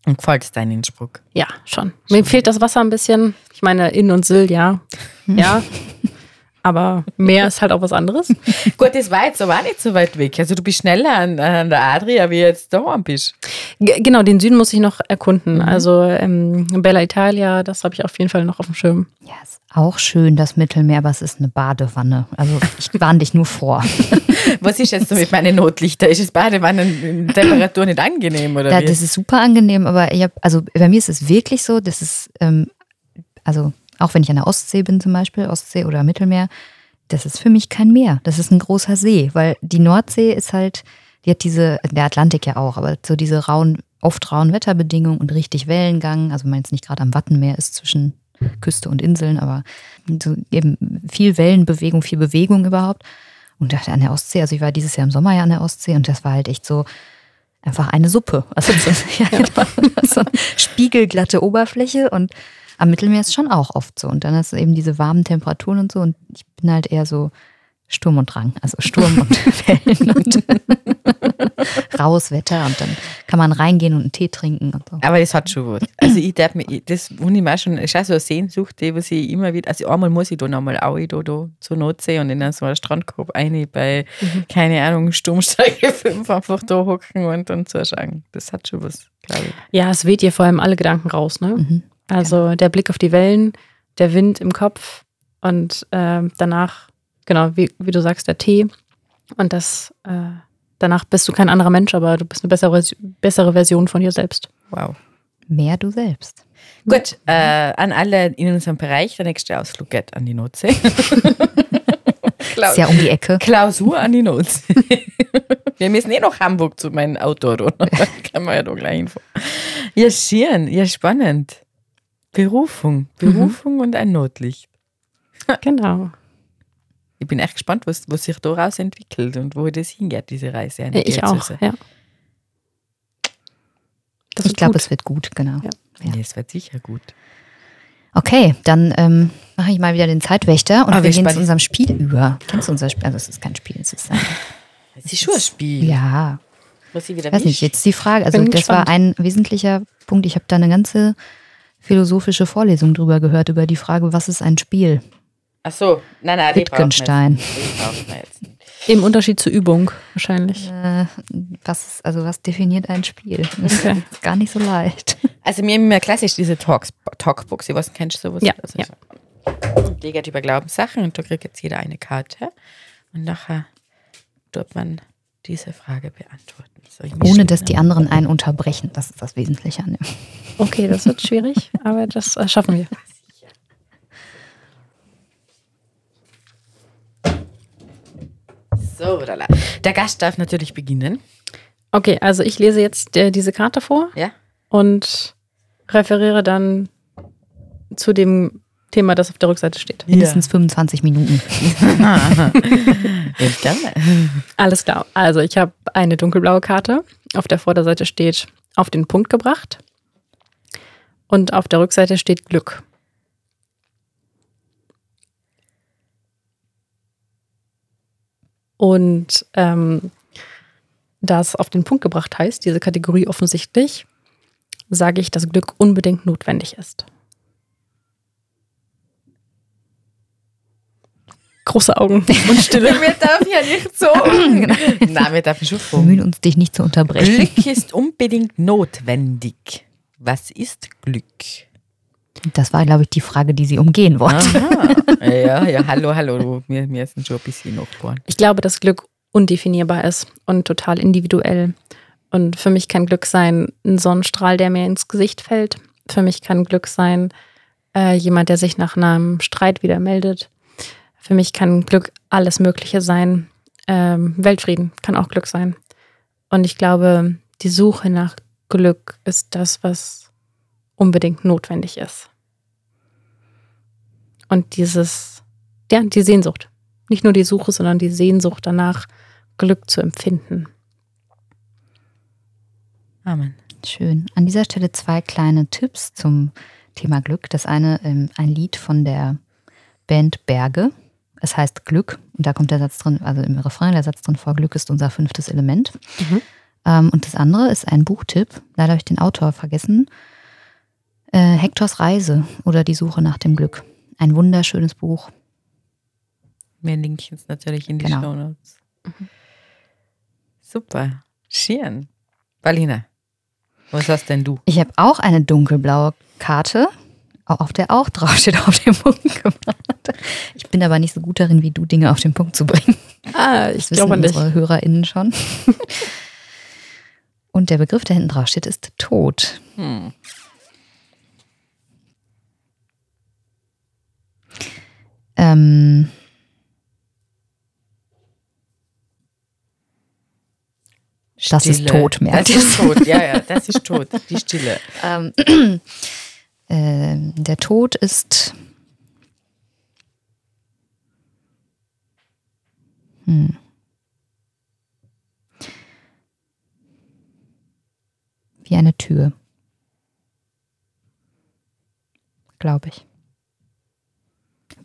Und gefällt es dein Innsbruck? Ja, schon. Mir fehlt das Wasser ein bisschen. Ich meine, Inn und Sill, ja. Ja. Aber Meer ist halt auch was anderes. Gut, das war jetzt aber auch nicht so weit weg. Also du bist schneller an, an der Adria, wie jetzt da bist. G genau, den Süden muss ich noch erkunden. Also ähm, Bella Italia, das habe ich auf jeden Fall noch auf dem Schirm. Ja, ist auch schön, das Mittelmeer, aber es ist eine Badewanne. Also ich warne dich nur vor. Was ist jetzt so mit meinen Notlichter? Ist das Badewannentemperatur nicht angenehm, oder Ja, wie? das ist super angenehm, aber ich hab, also bei mir ist es wirklich so, das ist, ähm, also auch wenn ich an der Ostsee bin zum Beispiel, Ostsee oder Mittelmeer, das ist für mich kein Meer. Das ist ein großer See, weil die Nordsee ist halt, die hat diese, der Atlantik ja auch, aber so diese rauen, oft rauen Wetterbedingungen und richtig Wellengang. Also wenn man jetzt nicht gerade am Wattenmeer ist zwischen Küste und Inseln, aber so eben viel Wellenbewegung, viel Bewegung überhaupt. Und dachte an der Ostsee, also ich war dieses Jahr im Sommer ja an der Ostsee und das war halt echt so einfach eine Suppe. Also so, ja, genau, so eine spiegelglatte Oberfläche und am Mittelmeer ist schon auch oft so. Und dann hast du eben diese warmen Temperaturen und so. Und ich bin halt eher so Sturm und Drang. Also Sturm und Wellen und raues Wetter. Und dann kann man reingehen und einen Tee trinken und so. Aber das hat schon was. Also ich darf mir, ich- das wundert mich auch schon, ist auch so eine Sehnsucht, die was ich immer wieder, also einmal muss ich da nochmal auch da, da zur Nordsee und in so einer Strandkorb eine bei, keine Ahnung, Sturmstrecke 5 einfach da hocken und dann zuschauen. Das hat schon was, glaube ich. Ja, es weht dir vor allem alle Gedanken raus, ne? Mhm. Also der Blick auf die Wellen, der Wind im Kopf und ähm, danach, genau, wie, wie du sagst, der Tee. Und das, äh, danach bist du kein anderer Mensch, aber du bist eine bessere, bessere Version von dir selbst. Wow. Mehr du selbst. Gut, äh, an alle in unserem Bereich, der nächste Ausflug geht an die Nordsee. Ist ja um die Ecke. Klausur an die Nordsee. Wir müssen eh nach Hamburg zu meinem Auto, oder? Da kann man ja da gleich hinfahren. Ja, schön, ja, spannend. Berufung, Berufung und ein Notlicht. Genau. Ich bin echt gespannt, was, was sich daraus entwickelt und wo das hingeht, diese Reise. die Ich auch, ja. Das Ich glaube, es wird gut, genau. Ja. Ja, es wird sicher gut. Okay, dann ähm, mache ich mal wieder den Zeitwächter und Ah, wir gehen zu unserem Spiel über. Kennst du unser Spiel? Also es ist kein Spiel, es ist ein, Es ist schon ein Spiel. ja, Was ich wieder weiß nicht, jetzt die Frage. Also das war ein wesentlicher Punkt. Ich habe da eine ganze philosophische Vorlesung drüber gehört, über die Frage, was ist ein Spiel? Ach so, nein, nein, Wittgenstein. nicht. Die brauchen wir jetzt nicht. Im Unterschied zur Übung wahrscheinlich. Äh, was, ist- also was definiert ein Spiel? Das Okay. ist gar nicht so leicht. Also mir immer klassisch diese Talks, ich weiß nicht, kennst du sowas? Ja, Also ja. so- Die geht über Glaubenssachen und da kriegt jetzt jeder eine Karte und nachher tut man diese Frage beantworten. So, Ohne dass die anderen einen unterbrechen. Das ist das Wesentliche an dem. Okay, das wird schwierig, aber das schaffen wir. So, lala. Der Gast darf natürlich beginnen. Okay, also ich lese jetzt äh, diese Karte vor Ja? und referiere dann zu dem Thema, das auf der Rückseite steht. Mindestens 25 Minuten. Ja, gerne. Alles klar. Also ich habe eine dunkelblaue Karte. Auf der Vorderseite steht auf den Punkt gebracht. Und auf der Rückseite steht Glück. Und ähm, da es auf den Punkt gebracht heißt, diese Kategorie offensichtlich, sage ich, dass Glück unbedingt notwendig ist. Große Augen und Stille. Wir dürfen ja nicht so. Nein, wir dürfen schon Wir fragen. bemühen uns, dich nicht zu unterbrechen. Glück ist unbedingt notwendig. Was ist Glück? Das war, glaube ich, die Frage, die sie umgehen wollte. Aha. Ja, ja, hallo, hallo. du, Wir, wir sind schon ein bisschen nachgeboren. Ich glaube, dass Glück undefinierbar ist und total individuell. Und für mich kann Glück sein ein Sonnenstrahl, der mir ins Gesicht fällt. Für mich kann Glück sein äh, jemand, der sich nach einem Streit wieder meldet. Für mich kann Glück alles Mögliche sein. Ähm, Weltfrieden kann auch Glück sein. Und ich glaube, die Suche nach Glück ist das, was unbedingt notwendig ist. Und dieses, ja, die Sehnsucht. Nicht nur die Suche, sondern die Sehnsucht danach, Glück zu empfinden. Amen. Schön. An dieser Stelle zwei kleine Tipps zum Thema Glück. Das eine, ähm, ein Lied von der Band Berge. Es heißt Glück und da kommt der Satz drin, also im Refrain der Satz drin vor, Glück ist unser fünftes Element. Mhm. Ähm, und das andere ist ein Buchtipp, leider habe ich den Autor vergessen. Äh, Hektors Reise oder die Suche nach dem Glück. Ein wunderschönes Buch. Wir linken es natürlich in die Genau. Show Notes. Super. Schön. Balina, was hast denn du? Ich habe auch eine dunkelblaue Karte, auf der auch draufsteht, auf den Punkt gemacht. Ich bin aber nicht so gut darin, wie du Dinge auf den Punkt zu bringen. Ah, ich Das wissen glaube nicht. unsere HörerInnen schon. Und der Begriff, der hinten drauf steht, ist Tod. Hm. Ähm, das ist tot, merkt Das ist tot, ja, ja, das ist tot. Die Stille. Ähm, ähm, der Tod ist. Hm. Wie eine Tür. Glaube ich.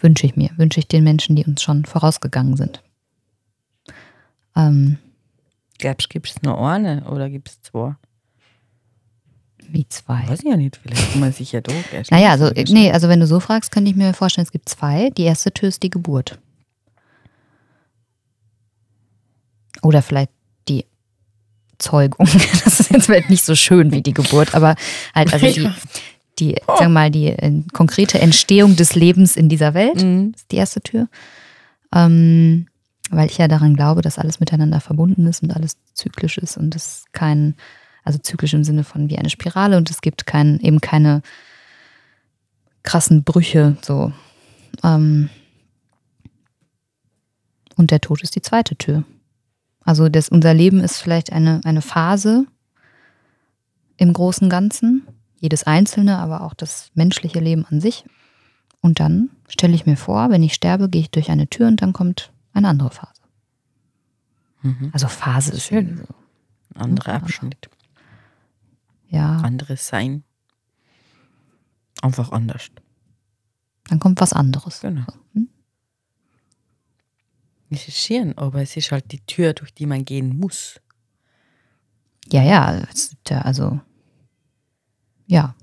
Wünsche ich mir. Wünsche ich den Menschen, die uns schon vorausgegangen sind. Ähm, gibt es nur eine oder gibt es zwei? Wie zwei. Weiß ich ja nicht, vielleicht kann man sich ja erst. Naja, also, nee, also wenn du so fragst, könnte ich mir vorstellen, es gibt zwei. Die erste Tür ist die Geburt. Oder vielleicht die Zeugung. Das ist jetzt vielleicht nicht so schön wie die Geburt, aber halt, also die, die sagen wir mal, die äh, konkrete Entstehung des Lebens in dieser Welt Mhm. ist die erste Tür. Ähm, weil ich ja daran glaube, dass alles miteinander verbunden ist und alles zyklisch ist und es kein, also zyklisch im Sinne von wie eine Spirale und es gibt kein, eben keine krassen Brüche so. Ähm, und der Tod ist die zweite Tür. Also das, unser Leben ist vielleicht eine, eine Phase im großen Ganzen, jedes einzelne, aber auch das menschliche Leben an sich. Und dann stelle ich mir vor, wenn ich sterbe, gehe ich durch eine Tür und dann kommt eine andere Phase. Mhm. Also Phase ist Schön. Anderer Abschnitt, Ja, anderes Sein. Einfach anders. dann kommt was anderes. Genau. Hm? Es ist schön, aber es ist halt die Tür, durch die man gehen muss. Ja, ja, gibt ja, also ja.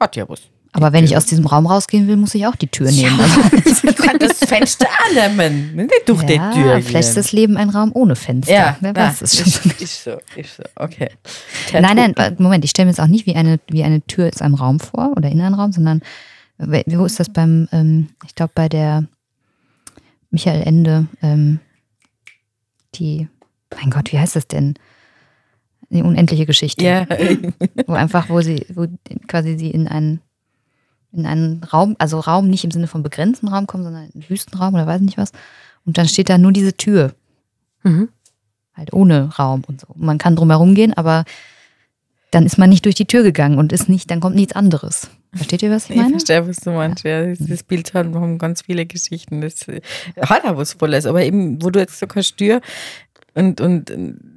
Hat ja was. Aber wenn ich aus diesem Raum rausgehen will, muss ich auch die Tür nehmen. Also, Man kann das Fenster annehmen, nicht durch ja, die Tür. vielleicht ist das Leben ein Raum ohne Fenster. Ja, Wer weiß es schon. ist, so, ist so, okay. Nein, nein, Tod. Moment, ich stelle mir jetzt auch nicht wie eine, wie eine Tür in einem Raum vor oder in einem Raum, sondern äh, wo ist das beim, ähm, ich glaube bei der Michael Ende, ähm, die, mein Gott, wie heißt das denn? Die unendliche Geschichte. Ja, Wo einfach, wo sie, wo quasi sie in einen, in einen Raum, also Raum nicht im Sinne von begrenzten Raum kommen, sondern in einen Wüstenraum oder weiß nicht was. Und dann steht da nur diese Tür, Mhm. halt ohne Raum und so. Man kann drum herum gehen, aber dann ist man nicht durch die Tür gegangen und ist nicht, dann kommt nichts anderes. Versteht ihr, was ich ich meine? verstehe, was du meinst. Ja, das, das Bild hat haben ganz viele Geschichten. Das äh, hat auch was Volles. Aber eben, wo du jetzt so kannst Tür und, und,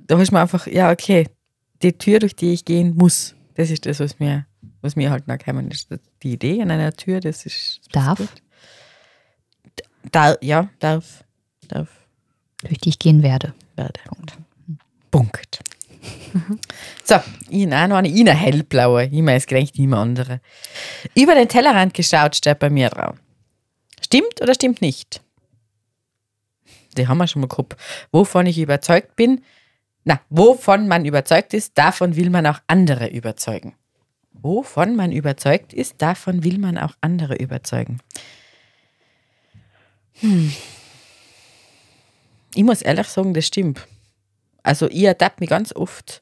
da ist man einfach, ja, okay, die Tür, durch die ich gehen muss, das ist das, was mir, was mir halt nachgekommen ist. Die Idee an einer Tür, das ist. das ist Darf. gut. Da, ja, darf. Darf. Durch die ich gehen werde. Werde. Punkt. Punkt. So, ich auch noch eine, ich eine hellblaue. Ich meine, es gedenkt niemand andere. Über den Tellerrand geschaut steht bei mir drauf. Stimmt oder stimmt nicht? Die haben wir schon mal gehabt. Wovon ich überzeugt bin, na, wovon man überzeugt ist, davon will man auch andere überzeugen. Wovon man überzeugt ist, davon will man auch andere überzeugen. Hm. Ich muss ehrlich sagen, das stimmt. Also ich ertappe mich ganz oft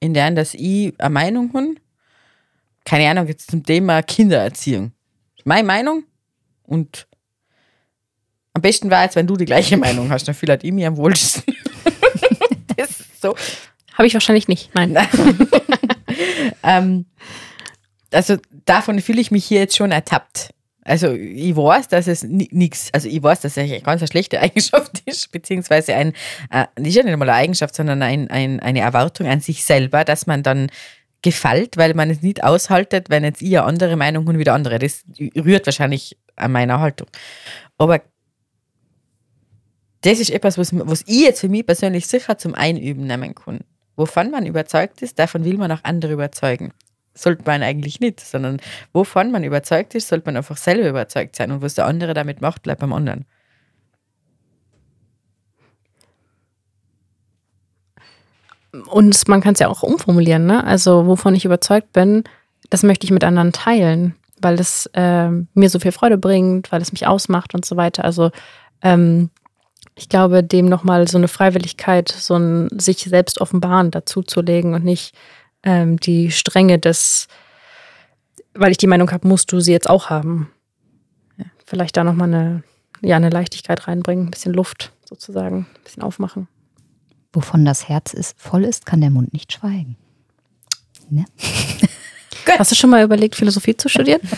in der, dass ich eine Meinung habe, keine Ahnung, jetzt zum Thema Kindererziehung. Meine Meinung und am besten war es, wenn du die gleiche Meinung hast, dann fühlt halt ich mich am wohlsten. das ist so. Habe ich wahrscheinlich nicht. Nein. ähm, also davon fühle ich mich hier jetzt schon ertappt. Also ich weiß, dass es nichts, also ich weiß, dass es eine ganz schlechte Eigenschaft ist, beziehungsweise ein, äh, nicht einmal eine Eigenschaft, sondern ein, ein, eine Erwartung an sich selber, dass man dann gefällt, weil man es nicht aushaltet, wenn jetzt eine andere Meinung und wieder andere. Das rührt wahrscheinlich an meiner Haltung. Aber das ist etwas, was, was ich jetzt für mich persönlich sicher zum Einüben nehmen kann. Wovon man überzeugt ist, davon will man auch andere überzeugen. Sollte man eigentlich nicht, sondern wovon man überzeugt ist, sollte man einfach selber überzeugt sein. Und was der andere damit macht, bleibt beim anderen. Und man kann es ja auch umformulieren, ne? Also, wovon ich überzeugt bin, das möchte ich mit anderen teilen, weil es äh, mir so viel Freude bringt, weil es mich ausmacht und so weiter. Also, ähm, ich glaube, dem nochmal so eine Freiwilligkeit, so ein sich selbst offenbaren dazu zu legen und nicht ähm, die Strenge des, weil ich die Meinung habe, musst du sie jetzt auch haben. Ja, vielleicht da nochmal eine, ja, eine Leichtigkeit reinbringen, ein bisschen Luft sozusagen, ein bisschen aufmachen. Wovon das Herz ist, voll ist, kann der Mund nicht schweigen. Ne? Hast du schon mal überlegt, Philosophie zu studieren?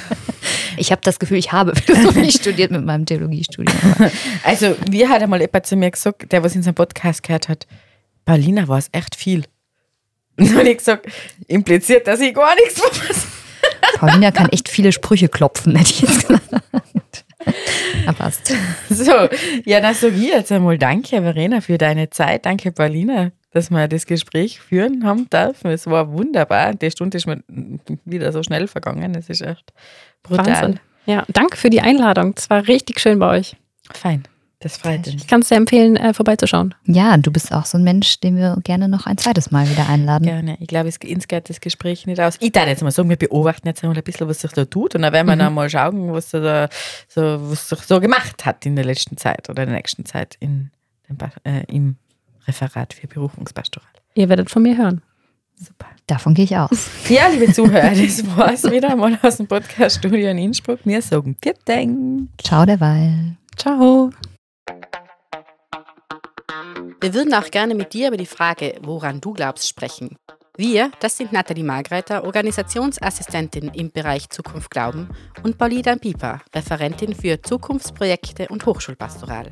Ich habe das Gefühl, ich habe Philosophie studiert mit meinem Theologiestudium. Also, wie hat einmal jemand zu mir gesagt, der was in seinem Podcast gehört hat, Paulina war es echt viel. Und dann habe ich gesagt, impliziert, dass ich gar nichts weiß. Paulina kann echt viele Sprüche klopfen, hätte ich jetzt gesagt. Ja, passt. So, ja, dann sage ich jetzt einmal danke, Verena, für deine Zeit. Danke, Paulina, dass wir das Gespräch führen haben dürfen. Es war wunderbar. Die Stunde ist mir wieder so schnell vergangen. Es ist echt brutal. Wahnsinn. Ja, danke für die Einladung. Es war richtig schön bei euch. Fein. Das freut mich. Ich kann es dir empfehlen, äh, vorbeizuschauen. Ja, du bist auch so ein Mensch, den wir gerne noch ein zweites Mal wieder einladen. Gerne. Ich glaube, es geht das Gespräch nicht aus. Ich darf jetzt mal sagen, wir beobachten jetzt mal ein bisschen, was sich da tut. Und dann werden wir mhm. dann mal schauen, was, da so, was sich so gemacht hat in der letzten Zeit oder in der nächsten Zeit in äh, im Referat für Berufungspastoral. Ihr werdet von mir hören. Super. Davon gehe ich aus. Ja, liebe Zuhörer, das war es wieder mal aus dem Podcast-Studio in Innsbruck. Wir sagen Vielen Ciao derweil. Ciao. Wir würden auch gerne mit dir über die Frage, woran du glaubst, sprechen. Wir, das sind Nathalie Margreiter, Organisationsassistentin im Bereich Zukunft Glauben und Paulina Pieper, Referentin für Zukunftsprojekte und Hochschulpastoral.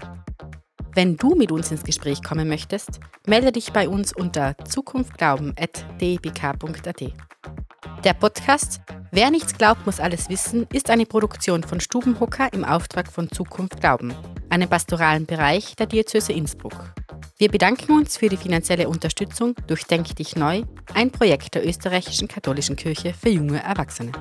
Wenn du mit uns ins Gespräch kommen möchtest, melde dich bei uns unter zukunftglauben.debk.at. Der Podcast Wer nichts glaubt, muss alles wissen ist eine Produktion von Stubenhocker im Auftrag von Zukunft Glauben, einem pastoralen Bereich der Diözese Innsbruck. Wir bedanken uns für die finanzielle Unterstützung durch Denk dich neu, ein Projekt der österreichischen katholischen Kirche für junge Erwachsene.